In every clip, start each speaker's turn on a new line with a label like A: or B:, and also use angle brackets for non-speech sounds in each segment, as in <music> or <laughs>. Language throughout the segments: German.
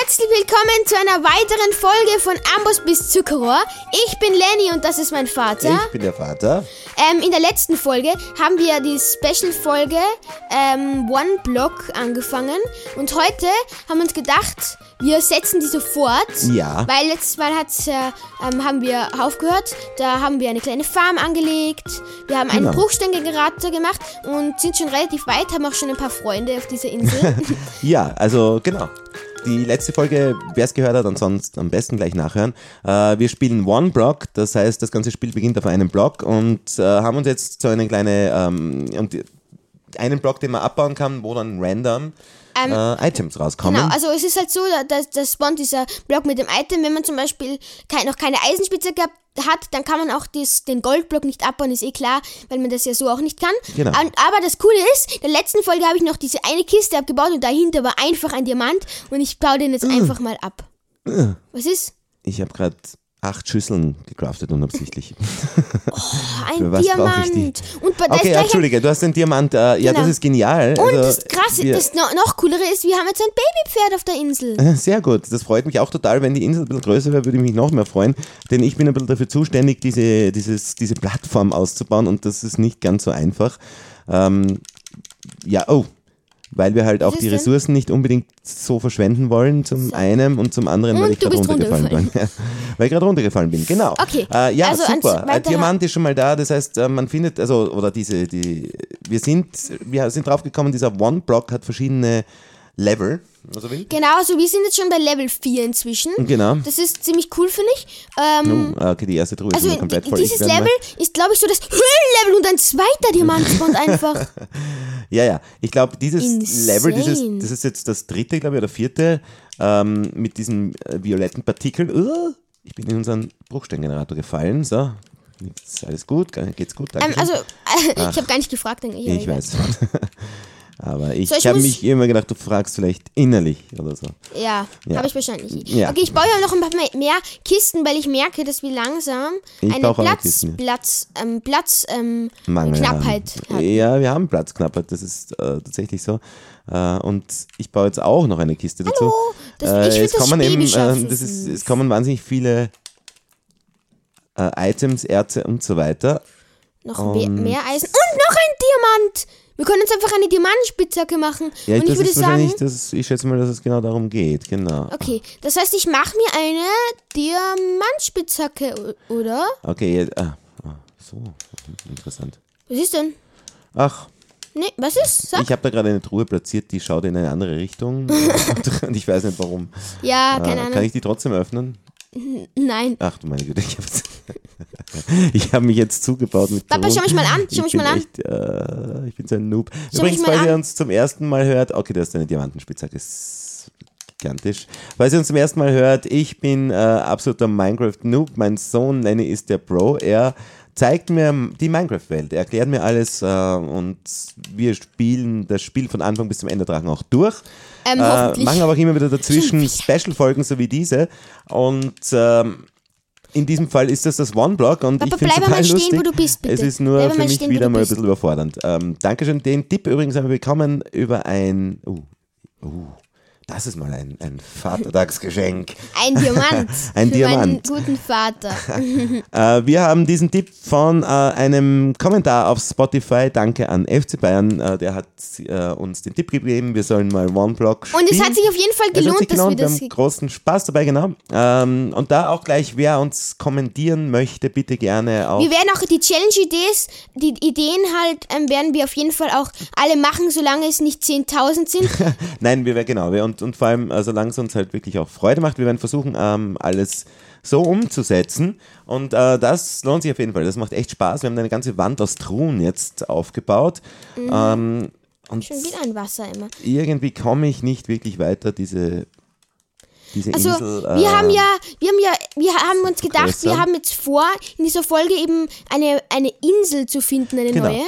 A: herzlich willkommen zu einer weiteren Folge von Ambos bis Zuckerrohr. Ich bin Lenny und das ist mein Vater.
B: Ich bin der Vater.
A: Ähm, in der letzten Folge haben wir die Special-Folge ähm, One Block angefangen und heute haben wir uns gedacht, wir setzen die sofort.
B: Ja.
A: Weil letztes Mal hat's, äh, ähm, haben wir aufgehört, da haben wir eine kleine Farm angelegt, wir haben einen
B: Genau.
A: Bruchsteingenerator gemacht und sind schon relativ weit, haben auch schon ein paar Freunde auf dieser Insel. <laughs>
B: Ja, also genau. Die letzte Folge, wer es gehört hat, ansonsten am besten gleich nachhören. Äh, wir spielen One Block, das heißt, das ganze Spiel beginnt auf einem Block und äh, haben uns jetzt so eine kleine, ähm, einen Block, den man abbauen kann, wo dann random
A: Ähm,
B: äh, Items rauskommen.
A: Genau, also es ist halt so, dass das spawnt dieser Block mit dem Item, wenn man zum Beispiel kein, noch keine Eisenspitze gehabt hat, dann kann man auch das, den Goldblock nicht abbauen, ist eh klar, weil man das ja so auch nicht kann.
B: Genau.
A: Und, aber das Coole ist, in der letzten Folge habe ich noch diese eine Kiste abgebaut und dahinter war einfach ein Diamant und ich baue den jetzt
B: Mm.
A: einfach mal ab. Was ist?
B: Ich habe gerade acht Schüsseln gecraftet unabsichtlich. <laughs>
A: Oh, ein
B: Für was brauche ich die?
A: Diamant. Und bei,
B: Okay, ja, Entschuldige, du hast den Diamant. Äh, Ja,
A: Genau.
B: das ist genial.
A: und
B: also,
A: das krasse, das noch, noch coolere ist, wir haben jetzt ein Babypferd auf der Insel. <laughs>
B: Sehr gut, das freut mich auch total. Wenn die Insel ein bisschen größer wäre, würde ich mich noch mehr freuen. Denn ich bin ein bisschen dafür zuständig, diese, dieses, diese Plattform auszubauen und das ist nicht ganz so einfach. Ähm, ja, oh, weil wir halt auch die
A: denn?
B: Ressourcen nicht unbedingt so verschwenden wollen, zum einen und zum anderen, weil
A: Und
B: ich
A: du
B: gerade
A: bist
B: runtergefallen bin. <laughs> weil ich gerade runtergefallen bin, genau.
A: Okay,
B: Äh, ja,
A: also
B: super. Ein Diamant ist schon mal da, das heißt, äh, man findet, also, oder diese, die, wir sind, wir sind draufgekommen, dieser One-Block hat verschiedene Level, also will.
A: Genau, also wir sind jetzt schon bei Level 4 inzwischen.
B: Genau.
A: Das ist ziemlich cool, finde ich. Ähm,
B: Oh, ah, okay, die erste Truhe ist
A: also
B: immer komplett voll.
A: dieses Level ist, glaube ich, so das Höhlenlevel und ein zweiter Diamant spawnt <laughs> einfach.
B: Ja, ja. Ich glaube, dieses
A: Insane.
B: Level, dieses, das ist jetzt das dritte, glaube ich, oder vierte, ähm, mit diesen äh, violetten Partikeln. Uh, ich bin in unseren Bruchsteingenerator gefallen. So, jetzt ist alles gut, geht's gut, danke.
A: ähm, also, äh, <laughs> ich habe gar nicht gefragt. Denke ich,
B: ich weiß. <laughs> Aber ich,
A: So, ich
B: habe mich immer gedacht, du fragst vielleicht innerlich oder so.
A: Ja,
B: Ja.
A: habe ich wahrscheinlich.
B: Ja.
A: Okay, ich baue ja noch ein paar mehr- Kisten, weil ich merke, dass wir langsam
B: Ich
A: eine Platz,
B: Kisten, ja.
A: Platz, ähm, Platz, ähm, Knappheit
B: haben. Ja, wir haben Platzknappheit, das ist äh, tatsächlich so. Äh, und ich baue jetzt auch noch eine Kiste dazu.
A: Hallo, das,
B: Äh, es kommen eben, äh, das ist, es kommen wahnsinnig viele äh, Items, Erze und so weiter.
A: Noch mehr, mehr Eisen und noch ein Diamant. Wir können uns einfach eine Diamantspitzhacke machen.
B: Ja,
A: und ich würde sagen,
B: das, ich schätze mal, dass es genau darum geht, genau.
A: Okay, das heißt, ich mache mir eine Diamantspitzhacke, oder?
B: Okay, jetzt, ah, ah, so, interessant.
A: Was ist denn?
B: Ach,
A: Nee, was ist? Sag.
B: ich habe da gerade eine Truhe platziert, die schaut in eine andere Richtung <laughs> und ich weiß nicht warum.
A: ja,
B: Äh,
A: keine
B: kann
A: Ahnung.
B: ich die trotzdem öffnen?
A: Nein.
B: Ach du meine Güte, ich habe <laughs> ich hab mich jetzt zugebaut mit
A: Papa, schau mich mal an, schau
B: ich
A: mich
B: bin
A: mal an.
B: Echt, äh, ich bin so ein Noob.
A: Schau
B: Übrigens, falls ihr uns zum ersten Mal hört, okay, das ist eine Diamantenspitzhacke, ist gigantisch. Falls ihr uns zum ersten Mal hört, ich bin äh, absoluter Minecraft-Noob. Mein Sohn Lenny ist der Pro. Er zeigt mir die Minecraft-Welt, er erklärt mir alles äh, und wir spielen das Spiel von Anfang bis zum Ende Drachen auch durch.
A: Ähm,
B: Äh, machen aber auch immer wieder dazwischen Special-Folgen, so wie diese. Und ähm, in diesem Fall ist das das One-Block und
A: Papa,
B: ich finde es
A: bleib
B: total
A: mal stehen,
B: lustig.
A: wo du bist, bitte.
B: Es ist nur
A: Bleib
B: für mich
A: stehen,
B: wieder mal ein bisschen überfordernd. Ähm, Dankeschön. Den Tipp übrigens haben wir bekommen über ein. Uh, uh, das ist mal ein, ein Vatertagsgeschenk. <laughs>
A: Ein Diamant. <laughs>
B: Ein
A: für
B: Diamant.
A: meinen guten Vater. <laughs>
B: Äh, wir haben diesen Tipp von äh, einem Kommentar auf Spotify. Danke an FC Bayern. Äh, der hat äh, uns den Tipp gegeben, wir sollen mal One-Block spielen.
A: Und es hat sich auf jeden Fall
B: Es
A: gelohnt,
B: sich
A: dass wir
B: gelohnt, wir
A: das.
B: haben großen Spaß dabei, genau. Ähm, und da auch gleich, wer uns kommentieren möchte, bitte gerne auf.
A: Wir werden auch die Challenge-Idees, die Ideen halt, ähm, werden wir auf jeden Fall auch alle machen, solange es nicht 10.000 sind.
B: Nein, wir werden genau. Wir, und, und vor allem, äh, solange es uns halt wirklich auch Freude macht, wir werden versuchen, ähm, alles so umzusetzen. Und äh, das lohnt sich auf jeden Fall. Das macht echt Spaß. Wir haben eine ganze Wand aus Truhen jetzt aufgebaut. Ähm, und
A: Mhm. Schon wieder ein Wasser immer.
B: irgendwie komme ich nicht wirklich weiter, diese,
A: Also,
B: Insel.
A: wir
B: äh,
A: haben ja, wir haben ja, wir haben uns gedacht,
B: größer.
A: wir haben jetzt vor, in dieser Folge eben eine, eine Insel zu finden, eine
B: Genau.
A: neue.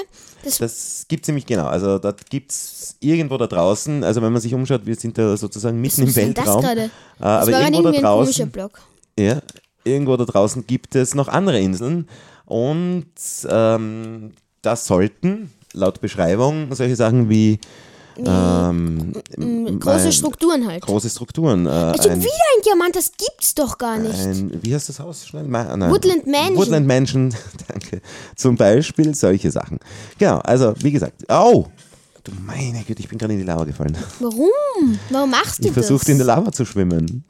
A: Das,
B: Das gibt es nämlich genau. Also da gibt es irgendwo da draußen, also wenn man sich umschaut, wir sind da sozusagen mitten im
A: ist denn das
B: Weltraum.
A: gerade?
B: Äh,
A: Das
B: aber irgendwo da draußen,
A: Block.
B: ja, irgendwo da draußen gibt es noch andere Inseln und ähm, da sollten laut Beschreibung solche Sachen wie ähm,
A: Mm, Große Strukturen halt.
B: große Strukturen. Äh,
A: Schon
B: ein,
A: wieder ein Diamant, das gibt's doch gar nicht.
B: ein, wie heißt das Haus? Schnell? Nein.
A: Woodland Mansion.
B: Woodland Mansion, <laughs> danke. Zum Beispiel solche Sachen. Genau, also wie gesagt, oh, du meine Güte, ich bin gerade in die Lava gefallen.
A: Warum? Warum machst du
B: Ich
A: das?
B: versuchte in der Lava zu schwimmen.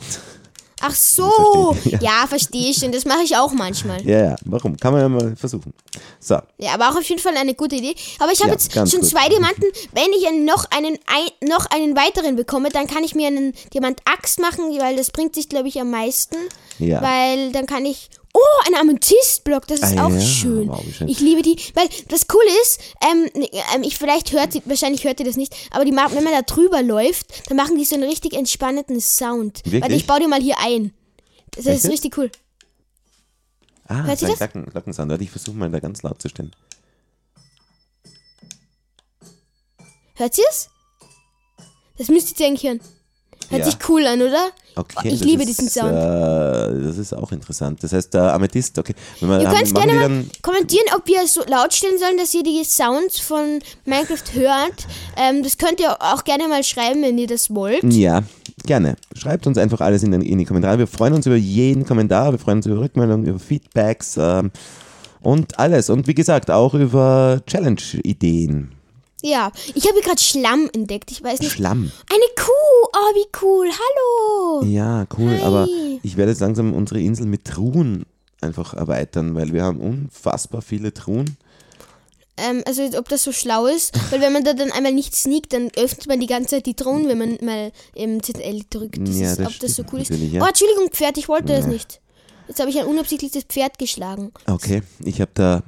A: Ach so.
B: Verstehe, <laughs>
A: Ja, verstehe ich schon. Das mache ich auch manchmal.
B: Ja, ja, warum? Kann man ja mal versuchen. So,
A: Ja, aber auch auf jeden Fall eine gute Idee. Aber ich habe
B: Ja,
A: jetzt schon
B: gut.
A: zwei Diamanten. Wenn ich noch, einen, ein, noch einen weiteren bekomme, dann kann ich mir einen Diamant-Axt machen, weil das bringt sich, glaube ich, am meisten.
B: Ja.
A: Weil dann kann ich. Oh, ein Amethystblock, das ist
B: Ah,
A: auch
B: ja,
A: schön.
B: wie schön.
A: Ich liebe die, weil das Coole ist, ähm, ähm, ich vielleicht hört sie, wahrscheinlich hört ihr das nicht, aber die, wenn man da drüber läuft, dann machen die so einen richtig entspannenden Sound. Warte,
B: Wirklich?
A: ich baue die mal hier ein. Das
B: Echt
A: ist richtig cool.
B: ah,
A: Hört
B: so
A: ihr
B: ein
A: das?
B: Glocken, Glockensound. Warte, Ich versuche mal da ganz laut zu stellen.
A: Hört ihr es? Das müsstet ihr eigentlich hören. Hört
B: Ja.
A: sich cool an, oder?
B: Okay,
A: ich liebe
B: ist,
A: diesen Sound.
B: Äh, das ist auch interessant. Das heißt, der Amethyst, okay. Wenn wir,
A: Ihr könnt gerne mal kommentieren, ob wir so laut stellen sollen, dass ihr die Sounds von Minecraft hört. Ähm, das könnt ihr auch gerne mal schreiben, wenn ihr das wollt.
B: Ja, gerne. Schreibt uns einfach alles in, den, in die Kommentare. Wir freuen uns über jeden Kommentar, wir freuen uns über Rückmeldungen, über Feedbacks ähm, und alles. Und wie gesagt, auch über Challenge-Ideen.
A: Ja, ich habe gerade Schlamm entdeckt. Ich weiß nicht.
B: Schlamm.
A: Eine Kuh. Oh, wie cool. Hallo.
B: Ja, cool.
A: Hi.
B: Aber ich werde jetzt langsam unsere Insel mit Truhen einfach erweitern, weil wir haben unfassbar viele Truhen.
A: Ähm, also, ob das so schlau ist, weil wenn man da dann einmal nicht sneakt, dann öffnet man die ganze Zeit die Drohnen, wenn man mal im ZL drückt. Das
B: Ja,
A: ist,
B: das
A: ob das so cool ist.
B: ja.
A: Oh, Entschuldigung, Pferd, ich wollte das nicht. Jetzt habe ich ein unabsichtliches Pferd geschlagen.
B: Okay, ich habe da.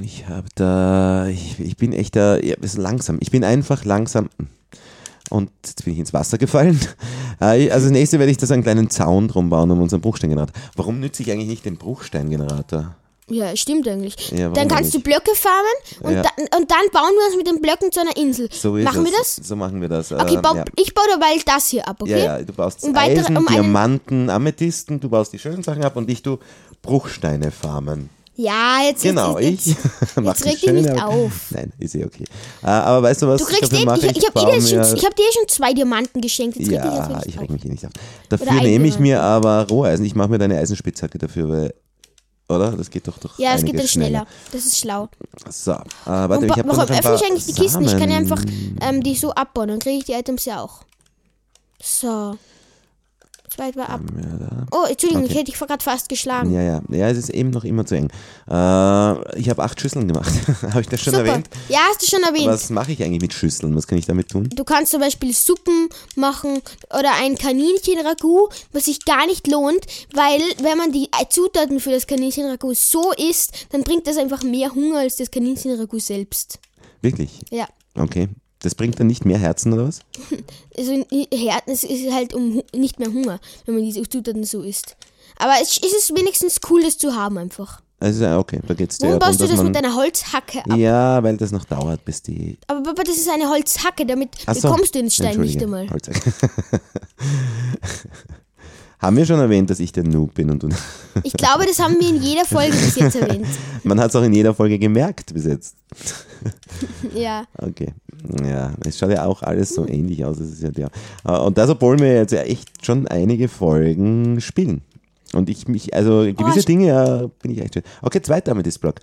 B: Ich habe da. Ich, ich bin echt da. Ja, bisschen langsam. Ich bin einfach langsam. Und jetzt bin ich ins Wasser gefallen. <laughs> Äh, Also, das nächste werde ich da so einen kleinen Zaun drum bauen um unseren Bruchsteingenerator. Warum nütze ich eigentlich nicht den Bruchsteingenerator?
A: Ja, stimmt eigentlich.
B: Ja,
A: dann kannst du
B: eigentlich?
A: Blöcke farmen und,
B: Ja.
A: dann, und dann bauen wir uns mit den Blöcken zu einer Insel.
B: So ist
A: Machen
B: es.
A: wir das?
B: So machen wir das.
A: Okay,
B: Ähm,
A: bau,
B: ja.
A: ich baue dabei das hier ab, okay?
B: Ja, ja, du baust
A: Um
B: Eisen,
A: um
B: Diamanten, Amethysten, du baust die schönen Sachen ab und ich tu Bruchsteine farmen.
A: Ja, jetzt
B: Genau,
A: jetzt,
B: ich
A: jetzt, <laughs>
B: mach
A: jetzt reg dich nicht auf.
B: Nein, ist eh okay. Äh, aber weißt du was?
A: Du kriegst
B: dafür
A: eh,
B: mache
A: ich, ich habe ich hab dir schon zwei Diamanten geschenkt. Jetzt
B: Ja,
A: jetzt
B: ich
A: nicht
B: reg mich eh nicht auf. Dafür nehme ich mir aber Roheisen. Ich mache mir deine Eisenspitzhacke dafür, weil, oder? Das geht doch durch
A: Ja, es geht dann schneller. Das ist schlau.
B: So, äh, warte,
A: Und
B: ich habe
A: warum öffne ich eigentlich die Kisten? Ich kann ja einfach ähm, die so abbauen, dann kriege ich die Items ja auch. So. Zwei war ab. Oh, Entschuldigung,
B: Okay.
A: ich hätte dich gerade fast geschlagen.
B: Ja, ja, ja, es ist eben noch immer zu eng. Äh, ich habe acht Schüsseln gemacht. <laughs> habe ich das schon
A: Super.
B: erwähnt?
A: Ja, hast du schon erwähnt.
B: Was mache ich eigentlich mit Schüsseln? Was kann ich damit tun?
A: Du kannst zum Beispiel Suppen machen oder ein Kaninchen-Ragout, was sich gar nicht lohnt, weil wenn man die Zutaten für das Kaninchen-Ragout so isst, dann bringt das einfach mehr Hunger als das Kaninchen-Ragout selbst.
B: Wirklich?
A: Ja.
B: Okay. Das bringt dann nicht mehr Herzen oder was? <laughs>
A: Also i- Her- es ist halt um nicht mehr Hunger, wenn man diese Zutaten so isst. Aber es, es ist wenigstens cool, das zu haben einfach.
B: Also, ja, okay, da geht's dir
A: Warum baust du das mit deiner Holzhacke ab?
B: Ja, weil das noch dauert, bis die.
A: Aber Papa, das ist eine Holzhacke, damit
B: Ach so,
A: bekommst du den Stein nicht einmal.
B: Holzhack. <laughs> Haben wir schon erwähnt, dass ich der Noob bin und du.
A: Ich glaube, das haben wir in jeder Folge bis jetzt erwähnt. <laughs>
B: Man hat es auch in jeder Folge gemerkt bis jetzt. <laughs>
A: Ja.
B: Okay. Ja, es schaut ja auch alles so ähnlich aus. Es ist ja der. Äh, Und deshalb wollen wir jetzt ja echt schon einige Folgen spielen. Und ich mich, also gewisse
A: ich-
B: Dinge ja, bin ich echt schön. Okay, zweiter Amethyst-Block.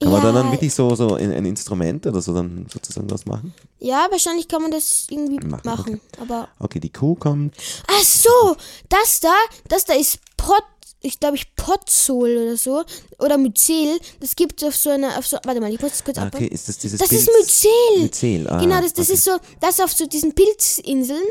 B: Kann man da
A: Ja.
B: dann wirklich so, so ein, ein Instrument oder so dann sozusagen was machen?
A: Ja, wahrscheinlich kann man das irgendwie
B: Machen,
A: machen. Aber.
B: Okay, die Kuh kommt.
A: Ach so, das da, das da ist Pot, ich glaube ich Potsol oder so. Oder Myzel. Das gibt auf so einer, auf so, warte mal, ich muss das kurz abbauen.
B: Okay, ist das dieses
A: Das
B: Pilz?
A: ist Myzel.
B: Myzel, ah,
A: genau, das, das
B: okay.
A: ist so, das auf so diesen Pilzinseln.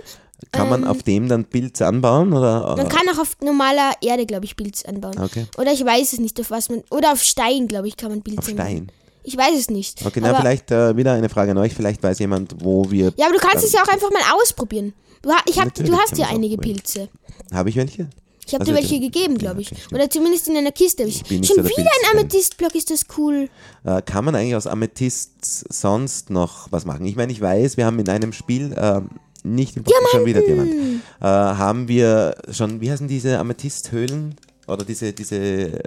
B: Kann man auf dem dann Pilze anbauen? Oder?
A: Man kann auch auf normaler Erde, glaube ich, Pilz anbauen.
B: Okay.
A: Oder ich weiß es nicht, auf was man. Oder auf Stein, glaube ich, kann man Pilz
B: Auf
A: anbauen.
B: Stein.
A: Ich weiß es nicht.
B: Okay, na, vielleicht äh, wieder eine Frage an euch. Vielleicht weiß jemand, wo wir.
A: Ja, aber du kannst es ja auch einfach mal ausprobieren. Du, ha- ich hab,
B: Natürlich
A: du hast ja einige. Pilze.
B: Habe ich welche?
A: Ich habe
B: Also,
A: dir welche
B: ja,
A: gegeben, glaube ich.
B: okay, stimmt.
A: Oder zumindest in einer Kiste. Ich
B: nicht
A: Schon wieder ein Amethystblock, ist das cool.
B: Äh, kann man eigentlich aus Amethyst sonst noch was machen? Ich meine, ich weiß, wir haben in einem Spiel, ähm, nicht im Podcast, schon wieder Diamant, äh, haben wir schon, wie heißen diese Amethysthöhlen? Oder diese, diese,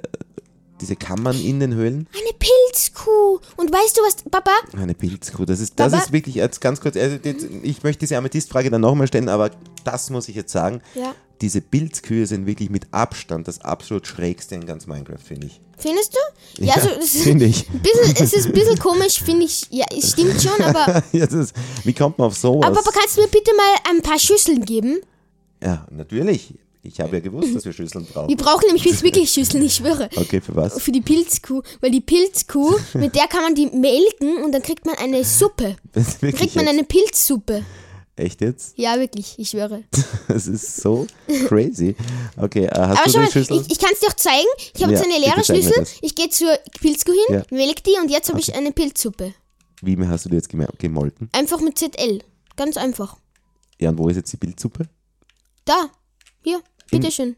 B: diese Kammern in den Höhlen?
A: Eine Pilzkuh. Und weißt du was, Papa?
B: Eine Pilzkuh, das ist, das ist wirklich, jetzt ganz kurz, also jetzt, ich möchte diese Amethystfrage dann nochmal stellen, aber das muss ich jetzt sagen.
A: Ja.
B: Diese Pilzkühe sind wirklich mit Abstand das absolut schrägste in ganz Minecraft, finde ich.
A: Findest du? Ja, also es ist,
B: finde ich.
A: bisschen, es ist ein bisschen komisch, finde ich. Ja, es stimmt schon, <laughs> aber.
B: ja, ist, wie kommt man auf sowas?
A: Aber Papa, kannst du mir bitte mal ein paar Schüsseln geben?
B: ja, natürlich. Ich habe ja gewusst, dass wir Schüsseln brauchen.
A: Wir brauchen nämlich jetzt wirklich Schüsseln, ich schwöre.
B: Okay, für was?
A: Für die Pilzkuh. Weil die Pilzkuh, <laughs> mit der kann man die melken und dann kriegt man eine Suppe. <laughs>
B: Wirklich
A: Kriegt man
B: jetzt?
A: eine Pilzsuppe.
B: Echt jetzt?
A: Ja, wirklich, ich schwöre. <laughs>
B: Das ist so crazy. Okay, äh, hast
A: Aber
B: du
A: mal,
B: Schüssel?
A: ich, ich kann es dir auch zeigen. Ich habe
B: Ja,
A: jetzt eine leere
B: das.
A: Ich gehe zur Pilzkuh hin,
B: Ja.
A: melk die und jetzt habe ich eine Pilzsuppe.
B: Wie hast du die jetzt gemolken?
A: Einfach mit ZL. Ganz einfach.
B: Ja, und wo ist jetzt die Pilzsuppe?
A: Da. Hier. Bitteschön.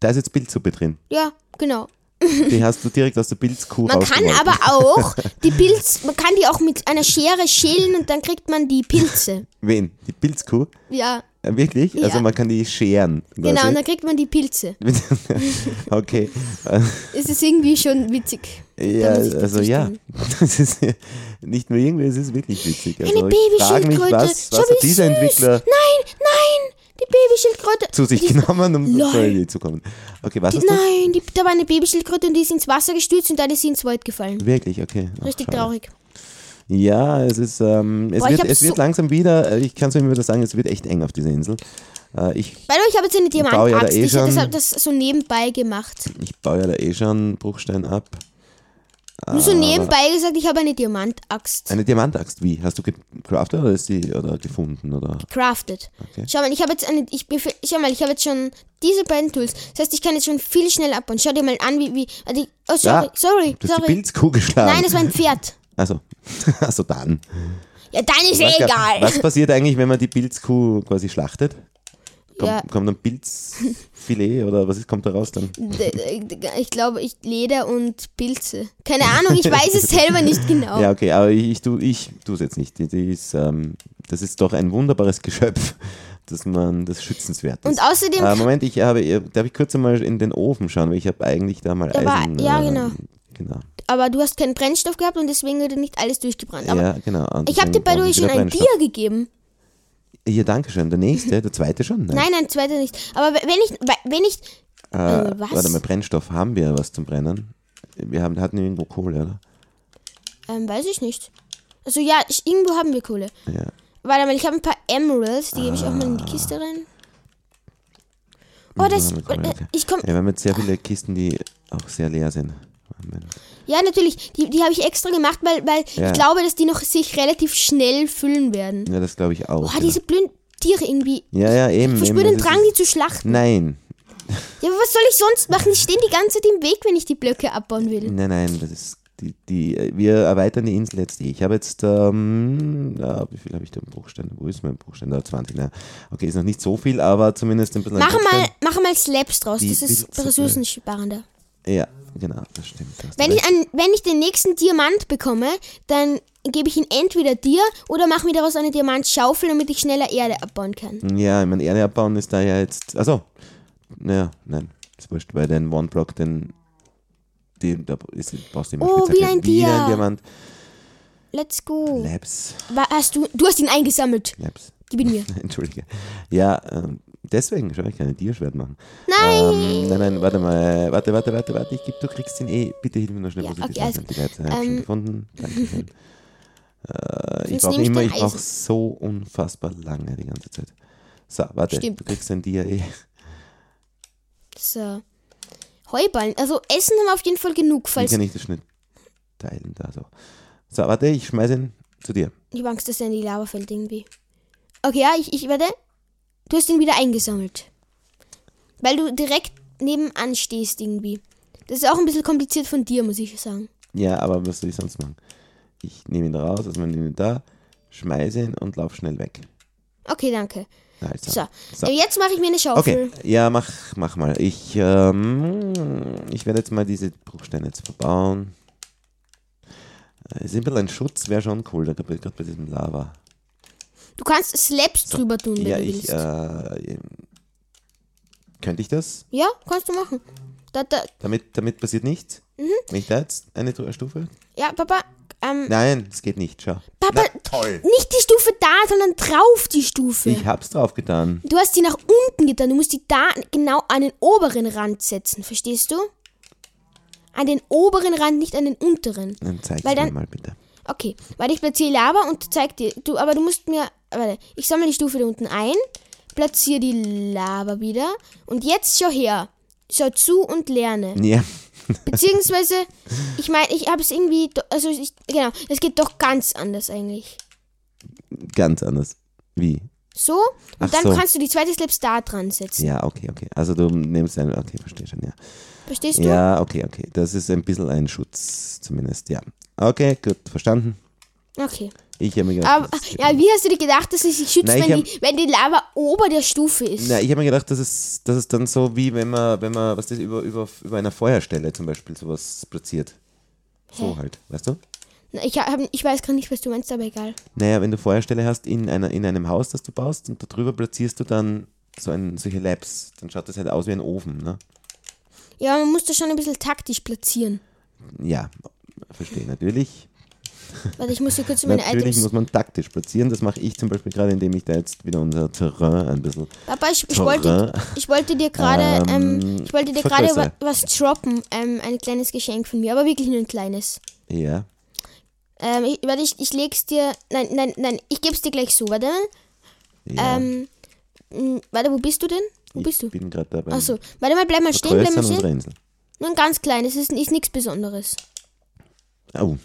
B: Da ist jetzt Pilzsuppe drin.
A: Ja, genau.
B: Die hast du direkt aus der Pilzkuh
A: Man kann aber auch <laughs> die Pilz, man kann die auch mit einer Schere schälen und dann kriegt man die Pilze.
B: Wen? Die Pilzkuh?
A: Ja,
B: Äh, wirklich?
A: Ja.
B: Also man kann die scheren.
A: genau, und dann kriegt man die Pilze. <laughs>
B: okay. <laughs>
A: Es ist irgendwie schon witzig.
B: Ja, also ja. Das ist nicht nur irgendwie, es ist wirklich witzig. Also
A: Eine
B: frage mich,
A: Babyschildkröte.
B: was, was hat dieser
A: süß.
B: Entwickler
A: Nein, nein, die Babyschildkröte.
B: zu sich genommen, um zur Idee zu kommen. Okay, was
A: Die,
B: hast du?
A: nein, die, da war eine Babyschildkröte und die ist ins Wasser gestürzt und dann ist sie ins Wald gefallen.
B: Wirklich, okay. Ach,
A: Richtig
B: schade.
A: traurig.
B: Ja, es ist, ähm, es,
A: Boah,
B: wird, es wird
A: so-
B: langsam wieder, äh, ich kann es immer wieder sagen, es wird echt eng auf dieser Insel. Äh, ich,
A: way, ich habe jetzt eine
B: baue ja eh
A: ich habe das, das so nebenbei gemacht.
B: ich baue ja da eh schon Bruchstein ab.
A: Nur so nebenbei gesagt, ich habe eine Diamantaxt
B: Eine Diamantaxt, wie? Hast du gecraftet oder ist die oder gefunden? Oder?
A: crafted.
B: Okay.
A: Schau mal, ich habe jetzt eine, ich, schau mal, ich habe jetzt schon diese beiden Tools. Das heißt, ich kann jetzt schon viel schneller abbauen. Schau dir mal an, wie, wie, also, oh, sorry,
B: Ja,
A: sorry,
B: Du hast die
A: sorry.
B: Pilzkuh geschlagen.
A: Nein, das war ein Pferd. <laughs>
B: Also, also <laughs> dann.
A: Ja, dann ist eh egal.
B: Was passiert eigentlich, wenn man die Pilzkuh quasi schlachtet? Kommt,
A: Ja.
B: kommt dann Pilzfilet oder was ist, kommt da raus dann? <laughs>
A: Ich glaube, ich Leder und Pilze. Keine Ahnung, ich weiß es selber nicht genau.
B: Ja, okay, aber ich, ich tue ich es jetzt nicht. Die, die ist, ähm, das ist doch ein wunderbares Geschöpf, <laughs> dass man das schützenswert ist.
A: Und außerdem,
B: äh, Moment, ich habe, äh, darf ich kurz einmal in den Ofen schauen, weil ich habe eigentlich da mal
A: Da war-
B: Eisen.
A: ja,
B: äh,
A: genau.
B: genau.
A: aber du hast keinen Brennstoff gehabt und deswegen wurde nicht alles durchgebrannt. Aber
B: ja, genau.
A: Ich habe dir bei schon ein. Bier gegeben.
B: Ja, danke schön. Der nächste, der zweite schon?
A: Nein, nein, zweiter nicht. Aber wenn ich, wenn ich,
B: Äh,
A: äh, was?
B: Warte mal, Brennstoff, haben wir was zum Brennen? Wir haben, hatten irgendwo Kohle, oder?
A: ähm, weiß ich nicht. Also ja, ich, irgendwo haben wir Kohle.
B: Ja.
A: Warte mal, ich habe ein paar Emeralds, die gebe ich auch mal in die Kiste rein. Oh, das, äh, ich komm,
B: Ja, wir haben jetzt sehr viele Kisten, die auch sehr leer sind.
A: Ja natürlich, die, die habe ich extra gemacht, weil, weil
B: Ja.
A: ich glaube, dass die noch sich relativ schnell füllen werden.
B: Ja, das glaube ich auch.
A: Oh,
B: ja.
A: diese blöden Tiere irgendwie.
B: ja, ja, eben.
A: Ich verspüre den Drang, die zu schlachten.
B: Nein,
A: Ja, aber was soll ich sonst machen? Die stehen die ganze Zeit im Weg, wenn ich die Blöcke abbauen will.
B: nein, nein, das ist die, die, wir erweitern die Insel jetzt eh. Ich habe jetzt, ähm, ja, wie viel habe ich da im Bruchstein? Wo ist mein Bruchstein? Da 20, ne? Okay, ist noch nicht so viel, aber zumindest ein bisschen.
A: Mach
B: Bruchstein.
A: mal, mach mal Slabs draus,
B: Die
A: das ist ressourcensparender.
B: Ja, genau, das stimmt. da hast du
A: Wenn ich, einen, wenn ich den nächsten Diamant bekomme, dann gebe ich ihn entweder dir oder mache mir daraus eine Diamantschaufel, damit ich schneller Erde abbauen kann.
B: Ja, ich meine, Erde abbauen ist da ja jetzt. Also, naja, nein, ist wurscht, weil den One-Block, den. Den, da ist, brauchst du immer
A: Oh, wieder ein
B: Wieder
A: Dia.
B: ein Diamant.
A: Let's go.
B: Labs.
A: Wa- Hast du, du hast ihn eingesammelt.
B: Labs.
A: Gib ihn mir. <laughs>
B: Entschuldige. Ja, ähm, deswegen schau ich kann ein Tierschwert machen.
A: Nein!
B: Ähm, nein, nein, warte mal. Warte, warte, warte, warte. Ich geb, du kriegst ihn eh. Bitte hilf mir noch schnell,
A: Ja,
B: wo sie
A: okay,
B: gesagt
A: also,
B: haben. Die Leute habe ich
A: ähm,
B: schon gefunden. Dankeschön. <laughs> äh, ich brauche
A: ich
B: immer,
A: den
B: ich brauche so unfassbar lange die ganze Zeit. So, warte,
A: Stimmt.
B: du kriegst ein Dia eh.
A: So. Heuballen. Also Essen haben wir auf jeden Fall genug, falls
B: kann ich das schnell teilen da so. So, warte, ich schmeiße ihn zu dir.
A: ich habe Angst, dass er in die Lava fällt irgendwie. Okay, ja, ich, ich werde. Du hast ihn wieder eingesammelt. Weil du direkt nebenan stehst irgendwie. Das ist auch ein bisschen kompliziert von dir, muss ich sagen.
B: Ja, aber was soll ich sonst machen? Ich nehme ihn raus aus meinem Inventar, schmeiße ihn und lauf schnell weg.
A: Okay, danke.
B: Also,
A: So,
B: so.
A: Jetzt mache ich mir eine Schaufel.
B: Okay, ja, mach, mach mal. Ich, ähm, ich werde jetzt mal diese Bruchsteine jetzt verbauen. Äh, bisschen ein Schutz, wäre schon cool, da gerade bei diesem Lava.
A: Du kannst Slabs drüber tun, wenn
B: Ja,
A: du
B: ich,
A: willst.
B: äh, Könnte ich das?
A: Ja, kannst du machen. Da, da,
B: Damit, damit passiert nichts?
A: Mhm.
B: Wenn ich da jetzt eine Tu- Stufe?
A: ja, Papa, ähm,
B: Nein, es geht nicht, schau.
A: Papa,
B: Na, toll.
A: nicht die Stufe da, sondern drauf die Stufe.
B: Ich hab's drauf getan.
A: Du hast die nach unten getan. Du musst die da genau an den oberen Rand setzen. Verstehst du? An den oberen Rand, nicht an den unteren.
B: Dann zeig
A: Weil
B: mir
A: dann-
B: mal bitte.
A: Okay, weil ich platziere Lava und zeig dir. Du, aber du musst mir. Warte, ich sammle die Stufe da unten ein, platziere die Lava wieder und jetzt schau her. Schau zu und lerne.
B: Ja,
A: Beziehungsweise, ich meine, ich habe es irgendwie. Also, ich, genau, es geht doch ganz anders eigentlich.
B: ganz anders. Wie?
A: So, und
B: Ach
A: dann
B: so.
A: kannst du die zweite Slaps da dran setzen.
B: Ja, okay, okay. Also du nimmst eine, okay, verstehe schon, ja.
A: Verstehst du?
B: Ja, okay, okay. Das ist ein bisschen ein Schutz, zumindest, ja. Okay, gut, verstanden.
A: Okay.
B: Ich habe mir gedacht,
A: Aber, ja, wie hast du dir gedacht, dass es sich schützt,
B: Nein,
A: wenn,
B: hab-
A: die, wenn die Lava ober der Stufe ist?
B: Na, ich habe mir gedacht, das ist, das ist dann so wie wenn man, wenn man, was das über, über, über einer Feuerstelle zum Beispiel sowas platziert. So halt, weißt du?
A: Na, Ich, hab, ich weiß gar nicht, was du meinst, aber egal.
B: Naja, wenn du Feuerstelle hast in, einer, in einem Haus, das du baust und darüber platzierst du dann so ein, solche Labs, dann schaut das halt aus wie ein Ofen, ne?
A: Ja, man muss das schon ein bisschen taktisch platzieren.
B: Ja, verstehe natürlich.
A: Warte, ich muss hier kurz meine
B: Natürlich
A: Items.
B: muss man taktisch platzieren. Das mache ich zum Beispiel gerade, indem ich da jetzt wieder unser Terrain ein bisschen.
A: Papa, ich, ich, wollte, ich wollte dir gerade ähm,
B: Ähm,
A: ich wollte dir gerade wa was droppen. Ähm, ein kleines Geschenk von mir, aber wirklich nur ein kleines.
B: Ja.
A: Ähm, ich, warte, ich, ich leg's dir. Nein, nein, nein, ich geb's dir gleich so, warte.
B: ja.
A: Ähm, warte, wo bist du denn? Wo bist du?
B: Ich bin gerade dabei.
A: Achso, warte mal, bleib mal stehen, bleib mal stehen.
B: Insel.
A: Nur ein ganz kleines, ist, ist nichts Besonderes.
B: Oh.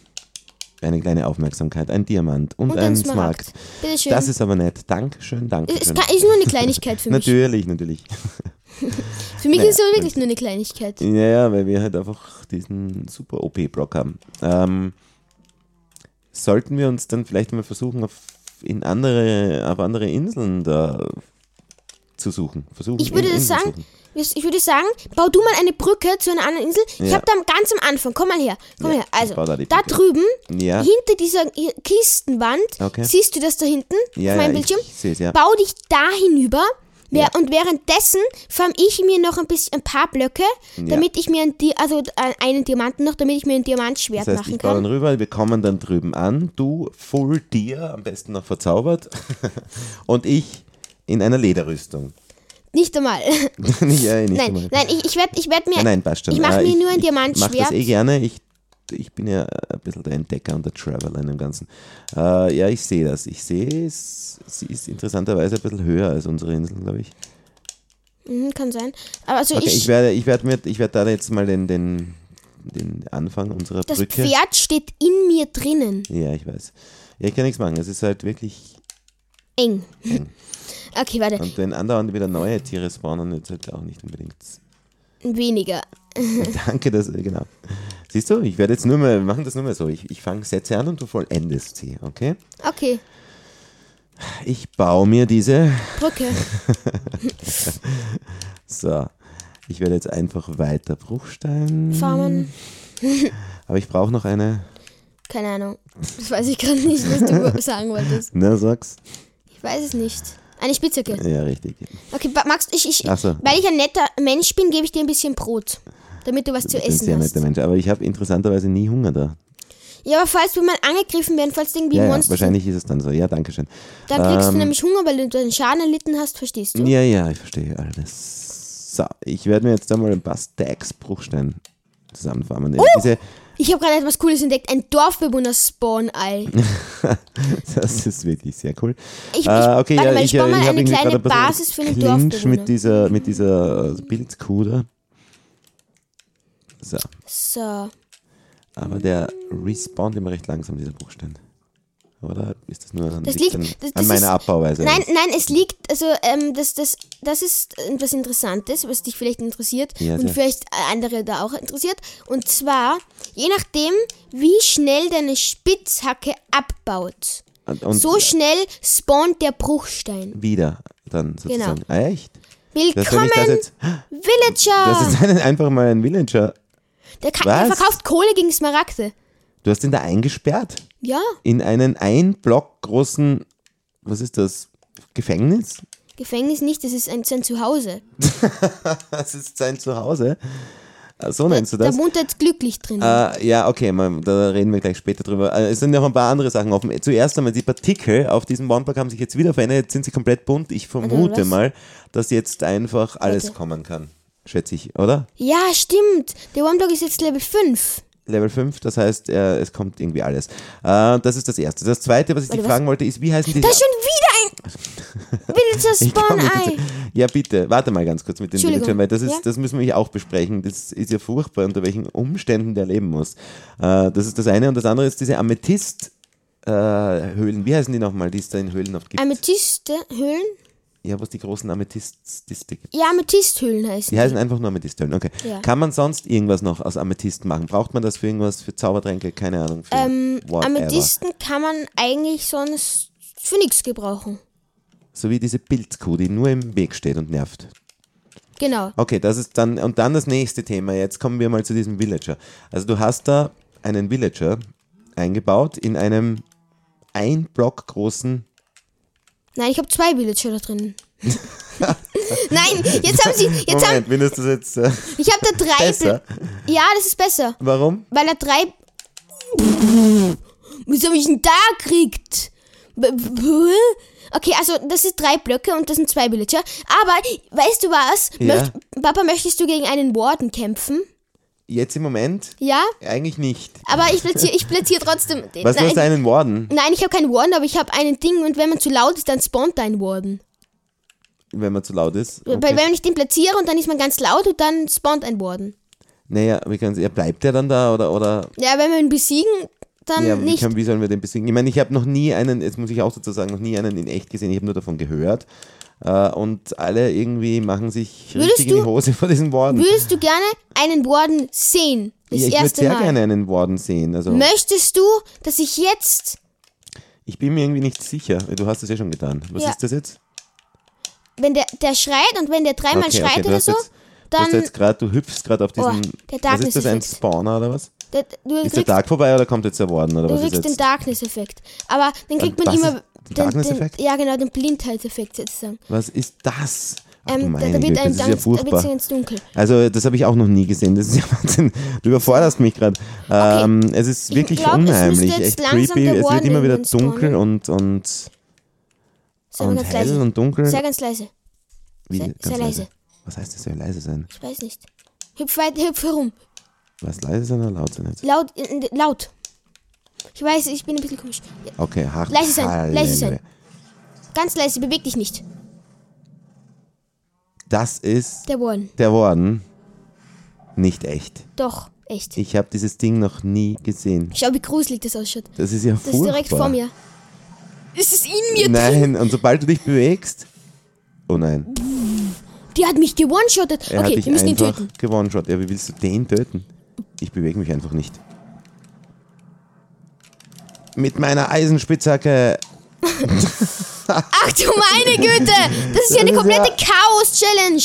B: Eine kleine Aufmerksamkeit, ein Diamant und,
A: Und
B: ein
A: ein
B: Smaragd.
A: Smaragd. Bitteschön.
B: Das ist aber nett. Dankeschön,
A: es
B: Dankeschön.
A: kann, ist nur eine Kleinigkeit für <laughs> mich.
B: Natürlich, natürlich. <laughs>
A: Für mich
B: Naja,
A: ist es wirklich nur eine Kleinigkeit.
B: Ja, ja, weil wir halt einfach diesen super OP-Block haben. Ähm, sollten wir uns dann vielleicht mal versuchen, auf, in andere, auf andere Inseln da zu suchen? Versuchen,
A: Ich würde das sagen, ich würde sagen, bau du mal eine Brücke zu einer anderen Insel. Ich
B: Ja.
A: habe da ganz am Anfang, komm mal her, komm
B: Ja,
A: her. Also,
B: da
A: da drüben,
B: Ja,
A: hinter dieser Kistenwand,
B: Okay.
A: siehst du das da hinten
B: ja,
A: auf meinem Bildschirm?
B: ja.
A: Bau dich da hinüber.
B: Ja.
A: Und währenddessen farm ich mir noch ein bisschen ein paar Blöcke, damit ich mir ein, Di- also äh, einen Diamanten noch, damit ich mir ein Diamantschwert
B: Das heißt,
A: machen
B: ich
A: kann.
B: dann rüber, wir kommen dann drüben an, du Full Deer, am besten noch verzaubert, <laughs> und ich in einer Lederrüstung.
A: Nicht einmal. <laughs>
B: nicht, äh, nicht
A: nein,
B: einmal.
A: nein, ich, ich werde ich werd mir.
B: Nein, nein, passt schon.
A: Ich mache
B: Äh,
A: mir nur ein
B: Ich mache
A: Diamantschwert.
B: das eh gerne. Ich, ich bin ja ein bisschen der Entdecker und der Traveler in dem Ganzen. Äh, ja, ich sehe das. Ich sehe es. Sie ist interessanterweise ein bisschen höher als unsere Insel, glaube ich.
A: Mhm, kann sein. Aber also
B: Okay,
A: ich,
B: ich, werde, ich, werde mir, ich werde da jetzt mal den, den, den Anfang unserer
A: das
B: Brücke.
A: Pferd steht in mir drinnen.
B: Ja, ich weiß. Ja, ich kann nichts machen. Es ist halt wirklich.
A: Eng. Okay, warte.
B: Und wenn andauernd wieder neue Tiere spawnen, jetzt halt auch nicht unbedingt.
A: Weniger. <laughs>
B: Danke, dass, genau. Siehst du, ich werde jetzt nur mal, wir machen das nur mal so. Ich, ich fange Sätze an und du vollendest sie, okay?
A: Okay,
B: Ich baue mir diese.
A: Brücke. <laughs>
B: So. Ich werde jetzt einfach weiter Bruchstein.
A: Farmen. <laughs>
B: Aber ich brauche noch eine.
A: Keine Ahnung. Das weiß ich gerade nicht, was du sagen wolltest.
B: Na, sag's.
A: Ich weiß es nicht. Eine Spitzhacke.
B: Ja, richtig.
A: Okay, Max, ich, ich,
B: Ach so.
A: weil ich ein netter Mensch bin, gebe ich dir ein bisschen Brot. Damit du was zu
B: Ich bin ein
A: essen
B: sehr
A: hast.
B: netter Mensch. Aber ich habe interessanterweise nie Hunger da.
A: Ja, aber falls wir mal angegriffen werden, falls irgendwie
B: Ja, ja,
A: Monster
B: wahrscheinlich ist es dann so. Ja, danke schön.
A: dann kriegst du
B: Ähm,
A: nämlich Hunger, weil du einen Schaden erlitten hast, verstehst du?
B: Ja, ja, ich verstehe alles. So, ich werde mir jetzt einmal ein paar Stacks Bruchstein zusammenfarmen. Denn Diese,
A: Ich habe gerade etwas Cooles entdeckt, ein Dorfbewohner-Spawn-Ei. <laughs>
B: das ist wirklich sehr cool.
A: Ich, ich,
B: Ah, okay,
A: warte
B: ja,
A: mal,
B: ich,
A: ich baue
B: äh,
A: mal eine kleine Basis für einen Dorfbewohner.
B: mit dieser, mit dieser äh, Bildkuh da. So,
A: So,
B: aber der respawnt immer recht langsam, dieser Bruchstein. Oder ist das nur an,
A: Das
B: liegt an,
A: das-
B: meiner
A: ist-
B: Abbauweise?
A: Nein, nein, es liegt, also ähm, das, das, das ist etwas Interessantes, was dich vielleicht interessiert
B: Ja,
A: und vielleicht andere da auch interessiert. Und zwar, je nachdem, wie schnell deine Spitzhacke abbaut,
B: Und, und
A: so schnell spawnt der Bruchstein.
B: wieder dann sozusagen.
A: Genau.
B: Ah, echt?
A: Willkommen,
B: das jetzt,
A: Villager!
B: das ist ein, <laughs> einfach mal ein Villager.
A: der, kann, der verkauft Kohle gegen Smaragde.
B: Du hast ihn da eingesperrt?
A: Ja,
B: In einen ein Block großen, was ist das? Gefängnis?
A: Gefängnis nicht, das ist ein, sein Zuhause. <laughs>
B: Das ist sein Zuhause. Ah, So nennst du
A: Da
B: das?
A: wohnt er jetzt glücklich drin.
B: Äh, ja, okay, mal, da reden wir gleich später drüber. Äh, es sind noch ein paar andere Sachen offen. Zuerst einmal, die Partikel auf diesem One-Pack haben sich jetzt wieder verändert. Jetzt sind sie komplett bunt. Ich vermute
A: was?
B: mal, dass jetzt einfach alles
A: Warte.
B: kommen kann. Schätze ich, oder?
A: ja, stimmt. Der One-Block ist jetzt Level 5.
B: Level 5, das heißt, äh, es kommt irgendwie alles. Äh, das ist das Erste. Das Zweite, was ich
A: Warte,
B: dich
A: was?
B: fragen wollte, ist, wie heißen die...
A: Da ist schon wieder ein Villager <laughs>
B: Ich komm
A: Spawn
B: nicht
A: Ei.
B: dazu. Ja, bitte, warte mal ganz kurz mit den Villagern, weil das, ist,
A: ja?
B: das müssen wir hier auch besprechen. Das ist ja furchtbar, unter welchen Umständen der leben muss. Äh, das ist das eine. Und das andere ist diese Amethyst-Höhlen. Wie heißen die nochmal, die es da in Höhlen oft gibt?
A: Amethyste Höhlen?
B: Ja, was die großen Amethyst-Distik gibt.
A: Ja, Amethysthöhlen heißen
B: Die heißen einfach nur Amethysthöhlen, okay.
A: Ja.
B: Kann man sonst irgendwas noch aus Amethyst machen? Braucht man das für irgendwas, für Zaubertränke? Keine Ahnung. Für
A: Ähm. Amethysten kann man eigentlich sonst für nichts gebrauchen.
B: So wie diese Pilzkuh, die nur im Weg steht und nervt.
A: Genau.
B: Okay, das ist dann, und dann das nächste Thema. Jetzt kommen wir mal zu diesem Villager. Also du hast da einen Villager eingebaut in einem ein Block großen.
A: Nein, ich habe zwei Villager da drin. <laughs> Nein, jetzt haben sie. Jetzt haben,
B: Moment, findest du das jetzt äh,
A: ich habe da drei.
B: besser?
A: Bl- Ja, das ist besser.
B: Warum?
A: Weil er drei. Wieso habe ich denn da gekriegt? Okay, also das sind drei Blöcke und das sind zwei Villager. Aber weißt du was?
B: Ja.
A: Möcht, Papa, möchtest du gegen einen Warden kämpfen?
B: Jetzt im Moment?
A: Ja?
B: Eigentlich nicht.
A: Aber ich platziere ich platzier trotzdem. <laughs>
B: Was, du
A: nein,
B: hast einen Warden,
A: nein, ich habe keinen Warden, aber ich habe einen Ding und wenn man zu laut ist, dann spawnt ein Warden.
B: wenn man zu laut ist.
A: Weil
B: Okay.
A: wenn ich den platziere und dann ist man ganz laut und dann spawnt ein Warden.
B: Naja, wie kann's, ja, bleibt der dann da oder, oder
A: Ja, wenn wir ihn besiegen, dann
B: ja,
A: nicht.
B: kann, wie sollen wir den besiegen? Ich meine, ich habe noch nie einen, jetzt muss ich auch dazu sagen, noch nie einen in echt gesehen, ich habe nur davon gehört. Äh, und alle irgendwie machen sich
A: Würdest
B: richtig in die
A: du-
B: Hose vor diesem Warden.
A: Würdest du gerne einen Warden sehen? Das
B: Ja, ich würde sehr
A: Mal.
B: gerne einen Warden sehen. Also
A: Möchtest du, dass ich jetzt,
B: ich bin mir irgendwie nicht sicher. Du hast es ja schon getan. Was
A: Ja.
B: ist das jetzt?
A: wenn der, der schreit und wenn der dreimal
B: Okay,
A: schreit
B: okay, du
A: oder so,
B: jetzt, du
A: dann.
B: jetzt gerade, du hüpfst gerade auf diesen.
A: Oh, der
B: was ist das, ein. Spawner oder was?
A: der, du
B: Ist der
A: kriegst,
B: Tag vorbei oder kommt jetzt der Warden oder
A: du
B: was
A: kriegst den? Darkness-Effekt. Aber den kriegt man immer.
B: ist der Darkness-Effekt?
A: Den, ja, genau, den Blindheitseffekt sozusagen.
B: Was ist das? Ach,
A: Ähm, da, da wird
B: Güte,
A: ein
B: das ist ja
A: da
B: furchtbar.
A: dunkel.
B: Also das habe ich auch noch nie gesehen. Das ist ja <laughs> Wahnsinn. Du überforderst mich gerade. Ähm, es ist
A: Ich
B: wirklich
A: glaub, es
B: unheimlich, echt creepy. Es wird immer wieder dunkel
A: spawnen.
B: und, und,
A: mal
B: und
A: ganz
B: hell
A: leise.
B: und dunkel.
A: Sei ganz leise.
B: Wie,
A: sei-
B: ganz
A: sei leise.
B: Was heißt das, soll leise sein?
A: Ich weiß nicht. Hüpf weit, hüpf herum.
B: Was leise sein oder laut sein jetzt?
A: Laut, äh, laut. Ich weiß, ich bin ein bisschen komisch. Ja,
B: Okay, hart.
A: Leise sein, leise sein. Ganz leise, beweg dich nicht.
B: Das ist
A: Der Warden.
B: der Warden. Nicht echt.
A: Doch, echt.
B: Ich habe dieses Ding noch nie gesehen.
A: Schau, wie gruselig das ausschaut.
B: Das ist ja
A: Das
B: furchtbar.
A: ist direkt vor mir. Ist es in mir drin?
B: Nein, und sobald du dich bewegst. Oh nein.
A: Die hat mich gewone-shottet. Okay, wir müssen ihn töten.
B: gewonnen. Shot. Ja, wie willst du den töten? Ich bewege mich einfach nicht. Mit meiner Eisenspitzhacke.
A: Ach du meine Güte! Das ist ja eine komplette Chaos-Challenge.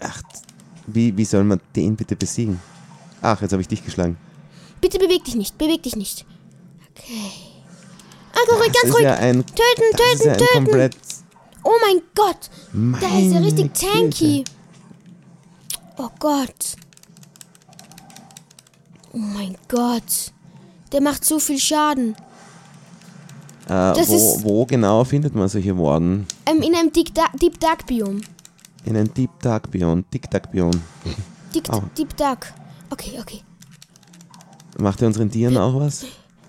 B: Ach, wie, wie soll man den bitte besiegen? Ach, jetzt habe ich dich geschlagen.
A: Bitte beweg dich nicht, beweg dich nicht. Okay. Ah, ruhig, ganz ruhig.
B: ja
A: töten, töten,
B: ja
A: töten. Oh mein Gott. Der ist ja
B: Meine
A: richtig tanky.
B: Güte.
A: Oh Gott. Oh mein Gott. Der macht so viel Schaden.
B: Äh,
A: Das
B: wo,
A: ist-
B: wo genau findet man solche Warden?
A: Ähm, in einem Deep, da Deep Dark Biom.
B: In einem Deep Dark Bion, Dick Dark Bion.
A: Deep,
B: Oh.
A: Deep Dark. Okay, okay.
B: Macht er unseren Tieren auch was?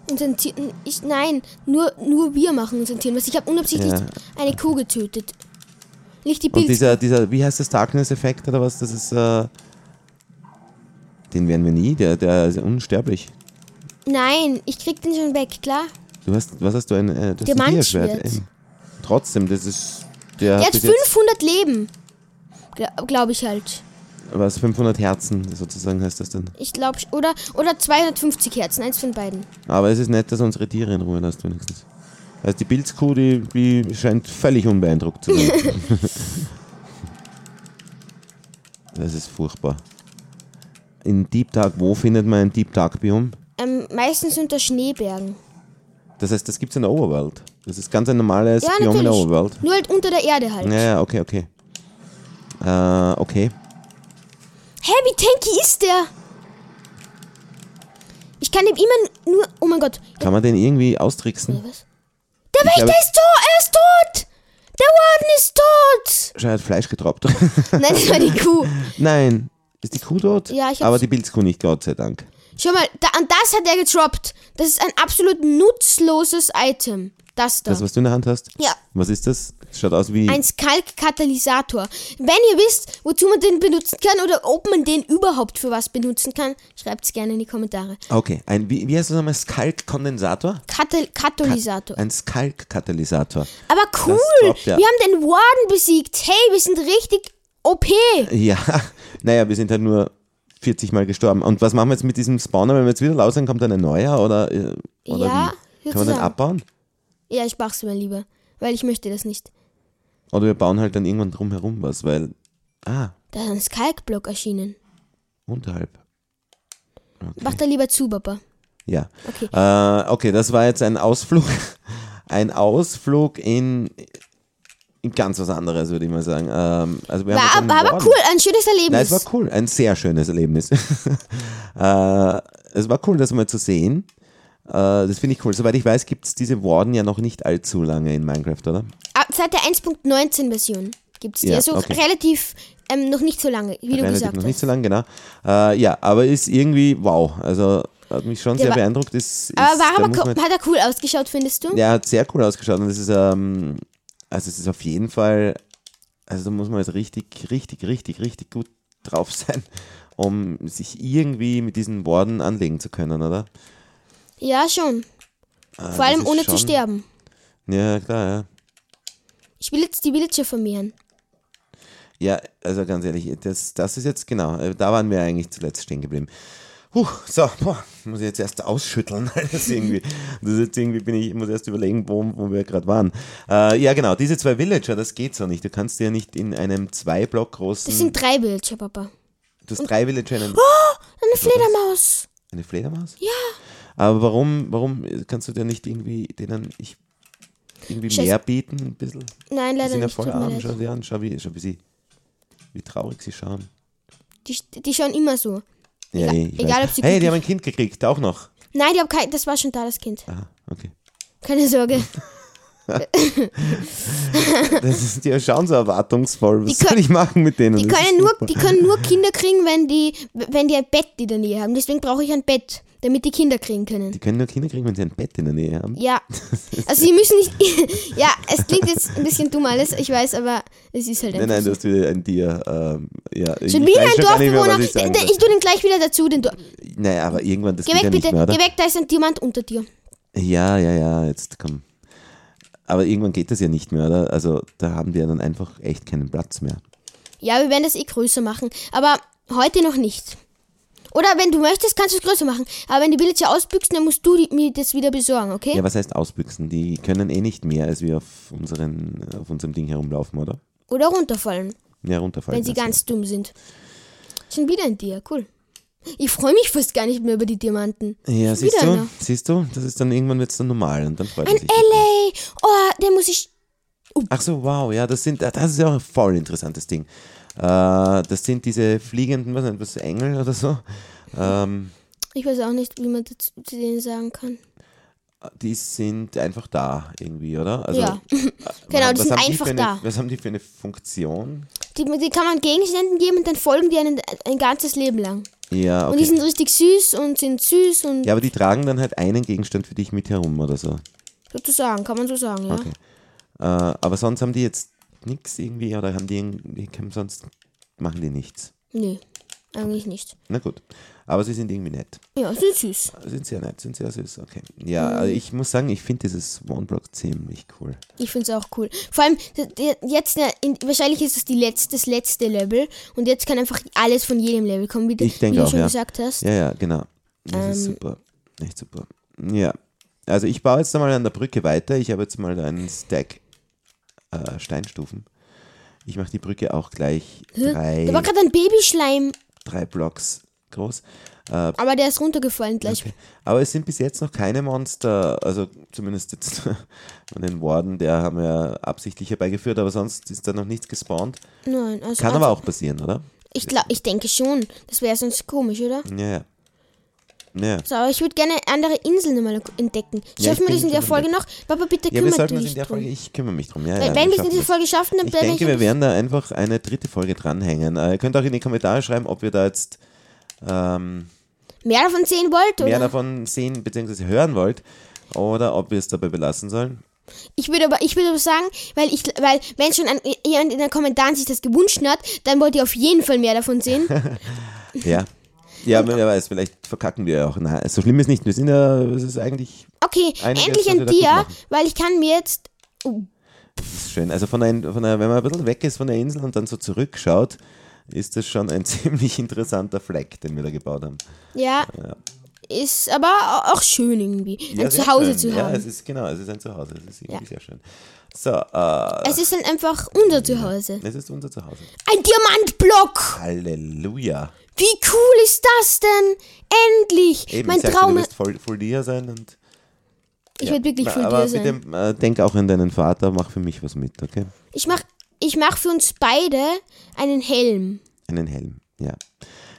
A: Unseren Tieren, ich, nein, nur, nur wir machen unseren Tieren was. Ich habe unabsichtlich
B: Ja.
A: eine Kuh getötet. Nicht die
B: Und
A: Pilze.
B: dieser, dieser, wie heißt das, Darkness-Effekt oder was? Das ist, äh, den werden wir nie, der, der ist unsterblich.
A: Nein, ich krieg den schon weg, klar.
B: Du hast, was hast du, ein, äh, das
A: Diamantschwert.
B: Diaschwert, eben. Trotzdem, das ist, der,
A: Der hat
B: bis jetzt,
A: 500 Leben. Glaube glaub ich halt.
B: was, 500 Herzen, sozusagen heißt das dann.
A: Ich glaube, oder, oder 250 Herzen, eins von beiden.
B: Aber es ist nett, dass unsere Tiere in Ruhe lässt, wenigstens. Also die Pilzkuh, die, die scheint völlig unbeeindruckt zu sein. <laughs> das ist furchtbar. In Deep Dark, wo findet man ein Deep Dark Biom?
A: Ähm, meistens unter Schneebergen.
B: Das heißt, das gibt es in der Overworld. Das ist ganz ein normales
A: Ja,
B: Biom in der. Overworld.
A: Nur halt unter der Erde halt.
B: Ja, ja, okay, okay. Äh, okay.
A: Hä, wie tanky ist der? Ich kann ihm immer nur. Oh mein Gott.
B: Kann man den irgendwie austricksen?
A: Was? Der Wächter ist tot! Er ist tot! Der Warden ist tot!
B: Schau, er hat Fleisch getroppt. <laughs>
A: Nein, das war die Kuh.
B: Nein. Ist die Kuh tot?
A: Ja, ich hab's-
B: Aber die Pilzkuh nicht, Gott sei Dank.
A: Schau mal, da, an das hat er getroppt. Das ist ein absolut nutzloses Item. Das da.
B: Das, was du in der Hand hast?
A: Ja.
B: Was ist das? Schaut aus wie.
A: Ein Skalk-Katalysator. Wenn ihr wisst, wozu man den benutzen kann oder ob man den überhaupt für was benutzen kann, schreibt es gerne in die Kommentare.
B: Okay, ein, wie, wie heißt das nochmal? Skalk-Kondensator?
A: Katal Katalysator.
B: Ein Skalk-Katalysator.
A: Aber cool!
B: droppt, ja.
A: Wir haben den Warden besiegt. Hey, wir sind richtig OP.
B: Ja, <laughs> naja, wir sind halt nur 40 Mal gestorben. Und was machen wir jetzt mit diesem Spawner, wenn wir jetzt wieder raus sind, kommt dann ein neuer oder, äh, oder
A: Ja,
B: wie? Kann man den abbauen?
A: Ja, ich mach's mal lieber, weil ich möchte das nicht.
B: Oder wir bauen halt dann irgendwann drumherum was, weil. Ah,
A: Da ist ein Skalk-Block erschienen.
B: unterhalb.
A: Mach da lieber zu, Papa.
B: Ja.
A: Okay.
B: Äh, okay, das war jetzt ein Ausflug. <laughs> Ein Ausflug in ganz was anderes, würde ich mal sagen. Ähm, also wir haben
A: War,
B: einen
A: war aber cool, ein schönes Erlebnis.
B: Nein, es war cool, ein sehr schönes Erlebnis. <laughs> äh, es war cool, das mal zu sehen. Äh, das finde ich cool. Soweit ich weiß, gibt es diese Warden ja noch nicht allzu lange in Minecraft, oder?
A: Ah, Seit der 1.19 Version gibt's die.
B: Ja,
A: also
B: okay.
A: relativ, ähm, noch nicht so lange, wie du
B: Relativ
A: gesagt
B: noch
A: hast.
B: nicht so lange, genau. Äh, ja, aber ist irgendwie wow. Also hat mich schon
A: Der
B: sehr
A: war-
B: beeindruckt. Ist, ist,
A: Aber war aber hat er cool ausgeschaut, findest du?
B: Ja, hat sehr cool ausgeschaut und es ist, ähm, also es ist auf jeden Fall, also da muss man jetzt richtig, richtig, richtig, richtig gut drauf <laughs> sein, um sich irgendwie mit diesen Worten anlegen zu können, oder?
A: Ja, schon.
B: Ah,
A: Vor allem ohne zu
B: schon-
A: sterben.
B: Ja, klar, ja.
A: Ich will jetzt die Villager vermehren.
B: Ja, also ganz ehrlich, das, das ist jetzt genau, äh, da waren wir eigentlich zuletzt stehen geblieben. Puh, so, boah, muss ich jetzt erst ausschütteln. <laughs> Das irgendwie, das ist jetzt irgendwie bin ich, muss erst überlegen, wo, wo wir gerade waren. Äh, ja, genau, diese zwei Villager, das geht so nicht. Du kannst ja nicht in einem zwei Block großen.
A: Das sind drei Villager, Papa.
B: du hast drei Villager in einem,
A: Eine Fledermaus.
B: eine Fledermaus? Ja. Aber warum, warum kannst du dir nicht irgendwie denen ich irgendwie
A: Scheiße.
B: mehr bieten? Ein bisschen?
A: Nein,
B: Die
A: leider
B: sind ja
A: nicht.
B: voll arm, schau sie an, schau wie, schau wie sie, wie traurig sie schauen.
A: Die, die schauen immer so.
B: Ja,
A: Egal-
B: ich
A: egal, ob sie
B: Hey, die haben ein Kind gekriegt, auch noch.
A: Nein, die haben kein, das war schon da, das Kind.
B: Aha, okay.
A: Keine Sorge. <laughs>
B: Das ist, die schauen so erwartungsvoll. Was
A: Die können-
B: soll ich machen mit denen?
A: Die können, nur,
B: super.
A: die können nur Kinder kriegen, wenn die, wenn die ein Bett in der Nähe haben. Deswegen brauche ich ein Bett, damit die Kinder kriegen können.
B: die können nur Kinder kriegen, wenn sie ein Bett in der Nähe haben.
A: Ja. <laughs> Also sie müssen nicht. <laughs> ja, es klingt jetzt ein bisschen dumm alles, ich weiß, aber es ist halt
B: Nein,
A: einfach
B: nein,
A: so.
B: du hast wieder ein Tier. Ähm, ja, ich
A: Schon wieder ein
B: schon
A: Dorfbewohner.
B: ich
A: Ich, ich tue den gleich wieder dazu, den Dor
B: Naja, aber irgendwann, das
A: Geh weg
B: ja
A: bitte,
B: mehr,
A: geh weg, da ist ein Diamant unter dir.
B: Ja, ja, ja, jetzt komm. Aber irgendwann geht das ja nicht mehr, oder? Also da haben ja dann einfach echt keinen Platz mehr.
A: Ja, wir werden das eh größer machen, aber heute noch nicht. Oder wenn du möchtest, kannst du es größer machen. Aber wenn die Villager ausbüchsen, dann musst du die, mir das wieder besorgen, okay?
B: Ja, was heißt ausbüchsen? Die können eh nicht mehr, als wir auf, unseren, auf unserem Ding herumlaufen, oder?
A: Oder runterfallen,
B: Ja, runterfallen.
A: wenn sie ganz dumm sind. Schon wieder ein Tier, cool. Ich freue mich fast gar nicht mehr über die Diamanten.
B: Ja, siehst du,
A: einer.
B: siehst du, das ist dann irgendwann wird's dann normal und dann freut
A: Ein
B: man sich.
A: LA! Oh, den muss ich.
B: Ach so, wow, ja, das sind, das ist ja auch ein voll interessantes Ding. Äh, das sind diese fliegenden, was nennt man das, Engel oder so. Ähm,
A: Ich weiß auch nicht, wie man dazu, zu denen sagen kann.
B: Die sind einfach da irgendwie, oder? Also,
A: Ja.
B: äh, <laughs>
A: Genau, die sind
B: haben
A: einfach
B: für eine,
A: da.
B: Was haben die für eine Funktion?
A: Die, die kann man Gegenständen geben und dann folgen die einen, ein ganzes Leben lang.
B: Ja,
A: Und die
B: okay.
A: sind richtig süß und sind süß und
B: Ja, aber die tragen dann halt einen Gegenstand für dich mit herum oder so.
A: sozusagen, kann man so sagen, ja.
B: Okay. Äh, aber sonst haben die jetzt nichts irgendwie oder haben die irgendwie, sonst machen die nichts.
A: Nee, eigentlich nicht.
B: Na gut. Aber sie sind irgendwie nett.
A: Ja, sind süß.
B: Sind sehr nett, sind sehr süß, okay. Ja,
A: Mhm.
B: also ich muss sagen, ich finde dieses One-Block ziemlich cool.
A: Ich finde es auch cool. Vor allem, jetzt, ne, in, wahrscheinlich ist es die letzte, das letzte Level und jetzt kann einfach alles von jedem Level kommen, wie, du-
B: Ich denke
A: wie du
B: auch,
A: schon
B: ja.
A: gesagt hast.
B: Ja, ja, genau. Das ist
A: Ähm.
B: super. Echt super. Ja. Also ich baue jetzt einmal an der Brücke weiter. Ich habe jetzt mal einen Stack äh, Steinstufen. Ich mache die Brücke auch gleich drei,
A: Da war gerade ein Babyschleim.
B: drei Blocks groß.
A: Aber der ist runtergefallen gleich.
B: Okay. Aber es sind bis jetzt noch keine Monster, also zumindest jetzt <laughs> von den Warden, der haben wir absichtlich herbeigeführt, aber sonst ist da noch nichts gespawnt.
A: Nein, also
B: Kann
A: also,
B: aber auch passieren, oder?
A: Ich, glaub, ich denke schon. Das wäre sonst komisch, oder?
B: Ja, ja. Ja,
A: So, aber ich würde gerne andere Inseln nochmal entdecken.
B: Ja,
A: Schaffen
B: ich
A: wir das in der Folge noch? Papa, bitte
B: ja wir
A: kümmere dich
B: in der. Folge, ich kümmere mich drum. Ja,
A: Weil,
B: ja,
A: wenn wir es in dieser. Folge schaffen, dann
B: Ich denke, wir werden da einfach eine dritte Folge dranhängen. Äh, ihr könnt auch in die Kommentare schreiben, ob ihr da jetzt ähm,
A: mehr davon sehen wollt,
B: mehr
A: oder?
B: davon sehen bzw. hören wollt oder ob wir es dabei belassen sollen.
A: Ich würde aber, ich würde aber sagen, weil ich, weil wenn schon ein, jemand in den Kommentaren sich das gewünscht hat, dann wollt ihr auf jeden Fall mehr davon sehen. <laughs>
B: Ja. Ja, wer weiß, vielleicht verkacken wir ja auch. Nein, so schlimm ist nicht. Wir sind ja, es ist eigentlich
A: Okay, endlich ein Tier, weil ich kann mir jetzt. Oh,
B: das ist schön. Also von der, von der, wenn man ein bisschen weg ist von der Insel und dann so zurückschaut, ist das schon ein <laughs> ziemlich interessanter Fleck, den wir da gebaut haben.
A: ja, ist aber auch schön irgendwie,
B: Ja,
A: ein
B: sehr
A: Zuhause zu
B: Ja,
A: haben.
B: es ist genau, es ist ein Zuhause. Es ist irgendwie
A: Ja.
B: sehr schön. So, äh,
A: Es ist dann einfach unser Zuhause.
B: es ist unser Zuhause.
A: Ein Diamantblock!
B: Halleluja.
A: Wie cool ist das denn? Endlich!
B: Eben,
A: mein
B: ich
A: Traum.
B: du wirst voll, voll dir sein und
A: Ich
B: ja.
A: werde wirklich voll
B: Aber
A: dir sein.
B: bitte äh, denk auch an deinen Vater, mach für mich was mit, okay?
A: Ich mach, ich mach für uns beide einen Helm.
B: Einen Helm, ja.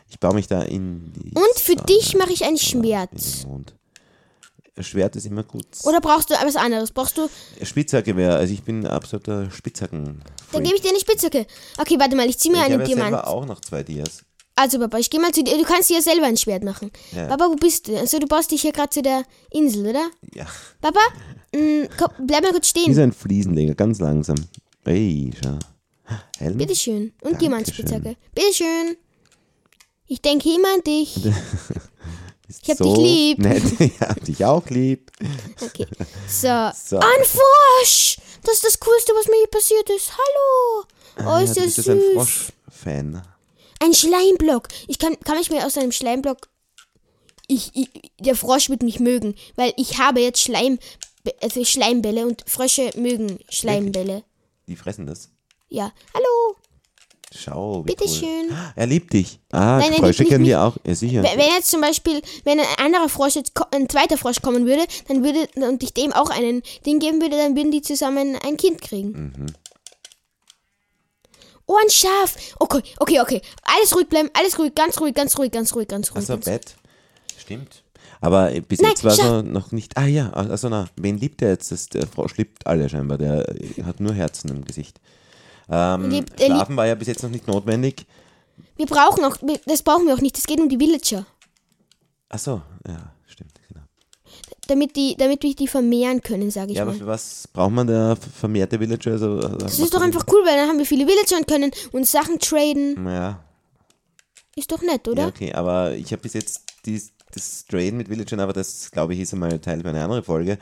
B: Ich baue mich da in die
A: Und für
B: Sonne,
A: dich mache ich ein
B: in
A: Schwert.
B: Schwert ist immer gut.
A: Oder brauchst du was anderes? Brauchst du.
B: Spitzhackegewehr, also ich bin absoluter Spitzhacken.
A: Dann gebe ich dir eine Spitzhacke. Okay, warte mal, ich ziehe mir
B: ich
A: einen
B: habe
A: Diamant.
B: selber auch noch zwei Dias.
A: Also, Papa, ich gehe mal zu dir. Du kannst dir ja selber ein Schwert machen.
B: Ja.
A: Papa, wo bist du? Also, du baust dich hier gerade zu der Insel, oder?
B: Ja.
A: Papa, mh, komm, bleib mal kurz
B: Wie
A: stehen.
B: so ein Fliesenleger, ganz langsam. Ey, schau. Helm?
A: Bitteschön. Und. Diamantspitzhacke. Bitteschön. Ich denke immer an dich. <laughs> Ich hab dich lieb.
B: Nett. <laughs> Ich hab dich auch lieb.
A: Okay. So.
B: So.
A: Ein Frosch! Das ist das Coolste, was mir hier passiert ist. Hallo! Oh,
B: Ah, ja,
A: ist
B: du
A: der
B: jetzt ein
A: süß.
B: Frosch-Fan.
A: Ein Schleimblock. Ich kann, kann ich mir aus einem Schleimblock. Ich, ich, der Frosch wird mich mögen, weil ich habe jetzt Schleim, also Schleimbälle und Frösche mögen Schleimbälle.
B: Die fressen das.
A: Ja. Hallo.
B: Schau,
A: Bitteschön.
B: Cool. Er liebt dich. Ah,
A: Nein,
B: die Frösche können wir auch. Ja, sicher.
A: Wenn jetzt zum Beispiel, wenn ein anderer Frosch jetzt, ein zweiter Frosch kommen würde, dann würde, und ich dem auch einen Ding geben würde, dann würden die zusammen ein Kind kriegen.
B: Mhm.
A: Oh, ein Schaf. Okay, okay, okay. Alles ruhig bleiben, alles ruhig, ganz ruhig, ganz ruhig, ganz ruhig, ganz ruhig.
B: Also. Bett. Stimmt. Aber äh, bis
A: Nein,
B: jetzt war so noch nicht. Ah ja, also na, wen liebt er jetzt? Das, der Frosch liebt alle scheinbar. Der äh, hat nur Herzen im Gesicht. Ähm,
A: Liebt- er liebt-
B: Schlafen war ja bis jetzt noch nicht notwendig.
A: Wir brauchen auch, das brauchen wir auch nicht, es geht um die Villager.
B: Achso, ja, stimmt, genau.
A: Damit, die, damit wir die vermehren können, sage ich
B: Ja, aber
A: mal.
B: für was braucht man da vermehrte Villager? Also,
A: Das ist doch einfach cool, weil dann haben wir viele Villager und können uns Sachen traden.
B: Ja,
A: Ist doch nett,
B: ja,
A: oder?
B: okay, aber ich habe bis jetzt dies, das Traden mit Villagern, aber das glaube ich ist einmal Teil für eine andere Folge,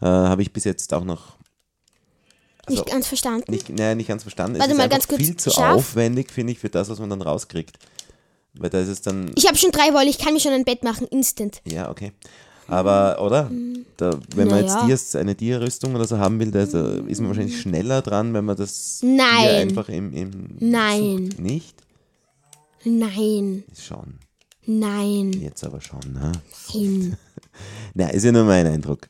B: äh, habe ich bis jetzt auch noch
A: Nicht ganz verstanden.
B: nicht, naja, nicht ganz verstanden.
A: Warte
B: es ist
A: mal, ganz kurz,
B: viel zu
A: Schaf?
B: aufwendig, finde ich, für das, was man dann rauskriegt. Weil da ist es dann,
A: Ich habe schon drei Wolle, ich kann mir schon ein Bett machen, instant.
B: ja, okay. Aber, oder? Da, wenn man
A: Naja.
B: jetzt Dias, eine Dia-Rüstung oder so haben will, da ist, äh, man wahrscheinlich schneller dran, wenn man das
A: Nein.
B: Einfach im, im
A: Nein.
B: sucht. Nicht?
A: Nein,
B: Schon.
A: Nein,
B: Jetzt aber schon, ne?
A: nein. <laughs>
B: Na, ist ja nur mein Eindruck.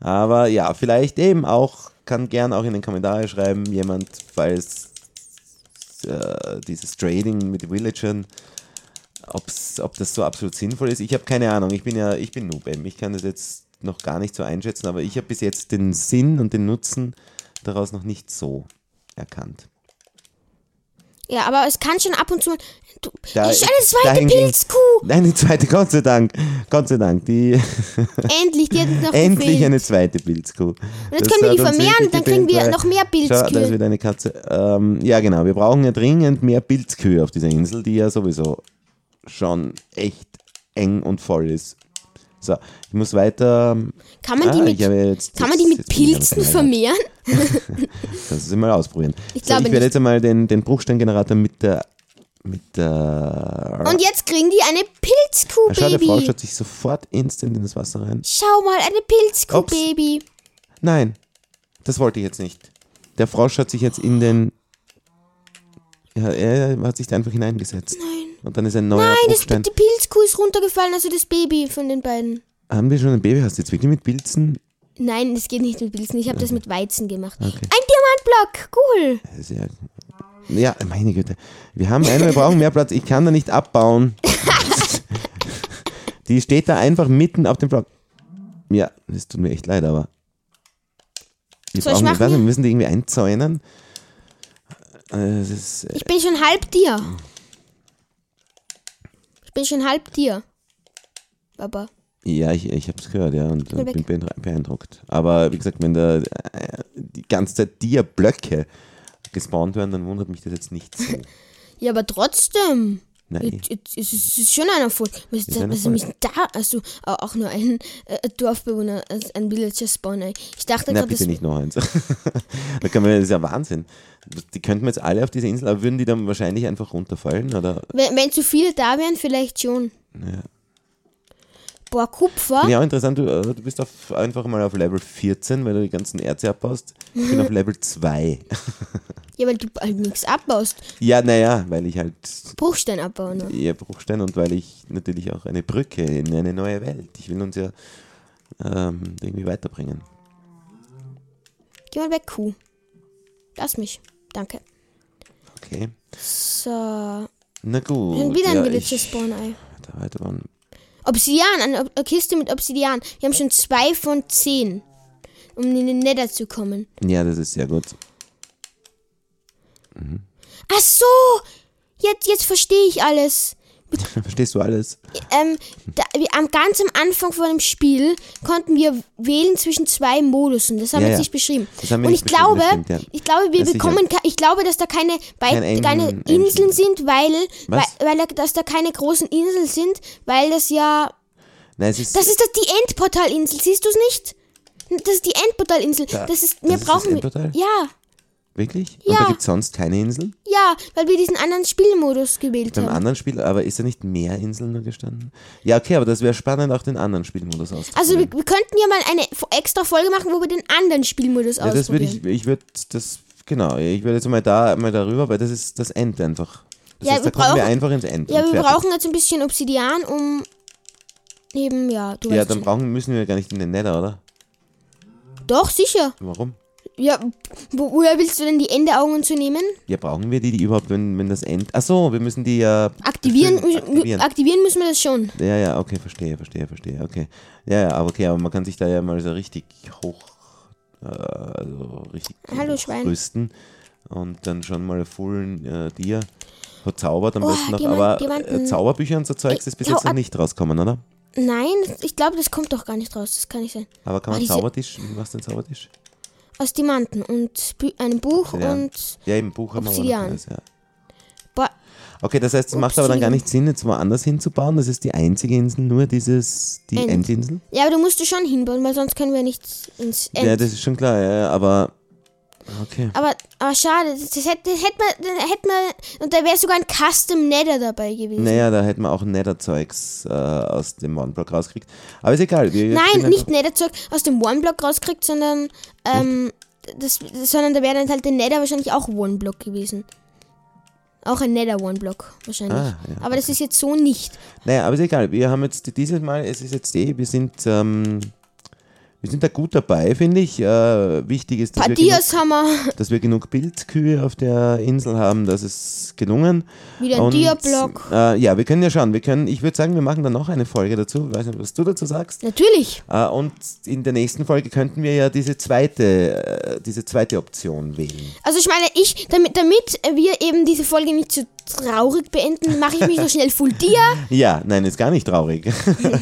B: Aber ja, vielleicht eben auch, kann gern auch in den Kommentare schreiben, jemand, falls äh, dieses Trading mit Villagern, ob's, ob das so absolut sinnvoll ist. Ich habe keine Ahnung, ich bin ja, ich bin Noob, eben. ich kann das jetzt noch gar nicht so einschätzen, aber ich habe bis jetzt den Sinn und den Nutzen daraus noch nicht so erkannt.
A: Ja, aber es kann schon ab und zu. Du,
B: Da-
A: ich eine zweite Pilzkuh!
B: Nein, die zweite, Gott sei Dank, Gott sei Dank, die
A: Endlich, die hat noch <laughs>
B: Endlich
A: gefehlt.
B: eine zweite Pilzkuh.
A: Und jetzt können wir die vermehren, dann kriegen wir noch mehr
B: Schau, da ist
A: Pilzkühe.
B: wieder eine Katze. Ähm, ja, genau. Wir brauchen ja dringend mehr Pilzkühe auf dieser Insel, die ja sowieso schon echt eng und voll ist. So, ich muss weiter.
A: Kann man die
B: Ah,
A: mit,
B: ich habe jetzt,
A: kann man die mit Pilzen vermehren? <laughs>
B: Kannst du sie mal ausprobieren.
A: Ich
B: so,
A: glaube
B: ich werde jetzt einmal den, den Bruchsteingenerator mit der. Mit der.
A: Und jetzt kriegen die eine Pilzkuh,
B: Ah, Schau, der Frau
A: Baby.
B: schaut sich sofort instant in das Wasser rein.
A: Schau mal, eine Pilzkuh,
B: Ups.
A: Baby.
B: Nein, das wollte ich jetzt nicht. Der Frosch hat sich jetzt in den. Ja, er hat sich da einfach hineingesetzt.
A: Nein.
B: Und dann ist ein neuer
A: Nein, das
B: Bruchstein.
A: die Pilzkuh Pilzkuh ist runtergefallen, also das Baby von den beiden.
B: Haben wir schon ein Baby? Hast du jetzt wirklich mit Pilzen?
A: Nein, das geht nicht mit Pilzen. Ich habe das mit Weizen gemacht. Ein Diamantblock, cool.
B: Sehr, ja, meine Güte. Wir haben einen, wir brauchen mehr Platz. Ich kann da nicht abbauen. <laughs> Die steht da einfach mitten auf dem Block. Ja, das tut mir echt leid, aber. Wir,
A: Soll ich
B: brauchen, ich weiß wir müssen die irgendwie einzäunen. Äh, ist, äh,
A: Ich bin schon halb Tier. Bin schon halb Tier. Baba.
B: ja, ich, ich habe es gehört, ja, und äh, bin beeindru- beeindruckt. Aber wie gesagt, wenn da äh, die ganze Zeit Dia-Blöcke gespawnt werden, dann wundert mich das jetzt nicht so. <laughs>
A: Ja, aber trotzdem.
B: Nein.
A: Jetzt- Es ist, schon ein Erfolg. Was da, ist
B: Erfolg.
A: da? Also au- auch nur ein äh, Dorfbewohner, also ein Villager Spawner. Ich dachte gerade,
B: bitte
A: das
B: nicht noch eins. <laughs> da kann man, das ist ja Wahnsinn. Die könnten wir jetzt alle auf diese Insel, aber würden die dann wahrscheinlich einfach runterfallen? Oder?
A: wenn, wenn zu viele da wären, vielleicht schon. Boah, Kupfer.
B: Auch interessant, du, äh, du bist auf, einfach mal auf Level 14, weil du die ganzen Erze abbaust. Ich bin auf <laughs> Level 2. <laughs>
A: Ja, weil du halt nichts abbaust.
B: Ja, naja, weil ich halt
A: Bruchstein abbauen. Ne?
B: eher Bruchstein und weil ich natürlich auch eine Brücke in eine neue Welt. Ich will uns ja ähm, irgendwie weiterbringen.
A: Geh mal weg, Kuh. Lass mich. Danke.
B: Okay.
A: So.
B: Na gut.
A: Schon wieder ein
B: ja, da weiter waren.
A: Obsidian, eine, Ob- eine Kiste mit Obsidian. Wir haben schon zwei von zehn, um in den Nether zu kommen.
B: Ja, das ist sehr gut.
A: Ach so! Jetzt, jetzt verstehe ich alles. <laughs>
B: Verstehst du alles?
A: Ähm, da, wir, am ganz am Anfang von dem Spiel konnten wir wählen zwischen zwei Modusen. Das haben
B: Ja,
A: wir jetzt
B: ja.
A: nicht beschrieben.
B: Das wir
A: Und ich glaube,
B: das stimmt, ja.
A: ich glaube, wir
B: sicher.
A: bekommen, ich glaube, dass da keine,
B: Kein
A: keine
B: Ein-
A: Inseln
B: Ein-
A: sind, weil, weil,
B: Was?
A: weil, da- dass da keine großen Inseln sind, weil das ja,
B: Nein, ist.
A: das ist das die Endportalinsel. Siehst du es nicht? Das ist die Endportalinsel.
B: Da-
A: das ist,
B: das
A: wir
B: ist das
A: brauchen,
B: Endportal?
A: ja,
B: wirklich?
A: Ja.
B: Und da gibt es sonst keine Inseln?
A: ja, weil wir diesen anderen Spielmodus gewählt
B: Beim
A: haben.
B: anderen Spiel, aber ist da nicht mehr Inseln nur gestanden? Ja, okay, aber das wäre spannend, auch den anderen Spielmodus auszuprobieren.
A: Also wir, wir könnten ja mal eine extra Folge machen, wo wir den anderen Spielmodus
B: ja, das würde ich, ich würde das, genau, ich würde jetzt mal da, mal darüber, weil das ist das End einfach. Das
A: Ja,
B: heißt, da
A: wir
B: kommen wir
A: brauchen-
B: einfach ins End.
A: Ja, wir
B: fertig.
A: brauchen jetzt ein bisschen Obsidian, um eben, ja, du
B: Ja, dann brauchen, müssen wir gar nicht in den Nether, oder?
A: Doch, sicher.
B: Warum?
A: Ja, wo, woher willst du denn die Endeaugen zu nehmen?
B: Ja, brauchen wir die, die überhaupt, wenn, wenn das End. Achso, wir müssen die ja.
A: Aktivieren,
B: aktivieren.
A: aktivieren müssen wir das schon.
B: Ja, ja, okay, verstehe, verstehe, verstehe, okay. Ja, ja, aber okay, aber man kann sich da ja mal so richtig hoch, äh, also richtig
A: Hallo, Schwein.
B: rüsten und dann schon mal full äh, dir verzaubert am
A: Oh,
B: besten noch, aber
A: Diamanten.
B: äh, Zauberbücher und so Zeugs ist bis
A: Zau-
B: jetzt noch nicht rausgekommen, oder?
A: Nein, ich glaube, das kommt doch gar nicht raus. Das kann nicht sein.
B: Aber kann man
A: diese-
B: Zaubertisch, wie machst du den Zaubertisch?
A: Aus Diamanten und Bü einem Buch
B: Obsidian.
A: und.
B: Ja, im Buch haben wir
A: Obsidian.
B: alles, ja. Okay, das heißt, es macht aber dann gar nicht Sinn, jetzt woanders hinzubauen. Das ist die einzige Insel, nur dieses, die
A: End.
B: Endinsel.
A: ja, aber du musst du schon hinbauen, weil sonst können wir nicht ins End.
B: Ja, das ist schon klar, ja, aber okay.
A: aber, aber schade, das, das hätte, das hätte man, hätte man, und da wäre sogar ein Custom Nether dabei gewesen.
B: Naja, da hätten wir auch Nether-Zeugs äh, aus dem One-Block rauskriegt. Aber ist egal.
A: Nein, nicht Netherzeug aus dem One-Block rauskriegt, sondern, ähm, das, sondern da wäre dann halt der Nether wahrscheinlich auch One-Block gewesen. Auch ein Nether One-Block wahrscheinlich.
B: Ah, ja,
A: aber das ist jetzt so nicht.
B: Naja, aber ist egal. Wir haben jetzt dieses Mal, es ist jetzt eh, wir sind, ähm, wir sind da gut dabei, finde ich. Äh, wichtig ist, dass wir, genug, dass wir genug Bildkühe auf der Insel haben. Das ist gelungen.
A: wieder ein Dia-Block.
B: Äh, ja, wir können ja schauen. Wir können, ich würde sagen, wir machen dann noch eine Folge dazu. Ich weiß nicht, was du dazu sagst.
A: Natürlich.
B: Äh, und in der nächsten Folge könnten wir ja diese zweite, äh, diese zweite Option wählen.
A: Also ich meine, ich, damit, damit wir eben diese Folge nicht so traurig beenden, mache ich mich noch schnell Full Dia. <laughs>
B: Ja, nein, ist gar nicht traurig.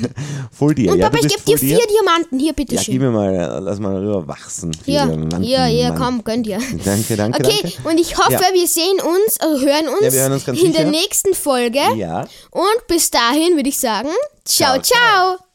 B: <laughs> Full dir.
A: Und
B: ja,
A: Papa, ich gebe dir vier Diamanten. Hier,
B: Ja,
A: bitteschön.
B: gib mir mal, äh, lass mal rüber wachsen.
A: Hier, hier,
B: Mann.
A: komm, gönnt ihr.
B: Danke, danke,
A: Okay,
B: danke.
A: und ich hoffe,
B: Ja.
A: wir sehen uns, also hören uns,
B: Ja, hören uns
A: in der
B: sicher.
A: nächsten Folge.
B: Ja.
A: Und bis dahin würde ich sagen,
B: Ciao, ciao.
A: ciao.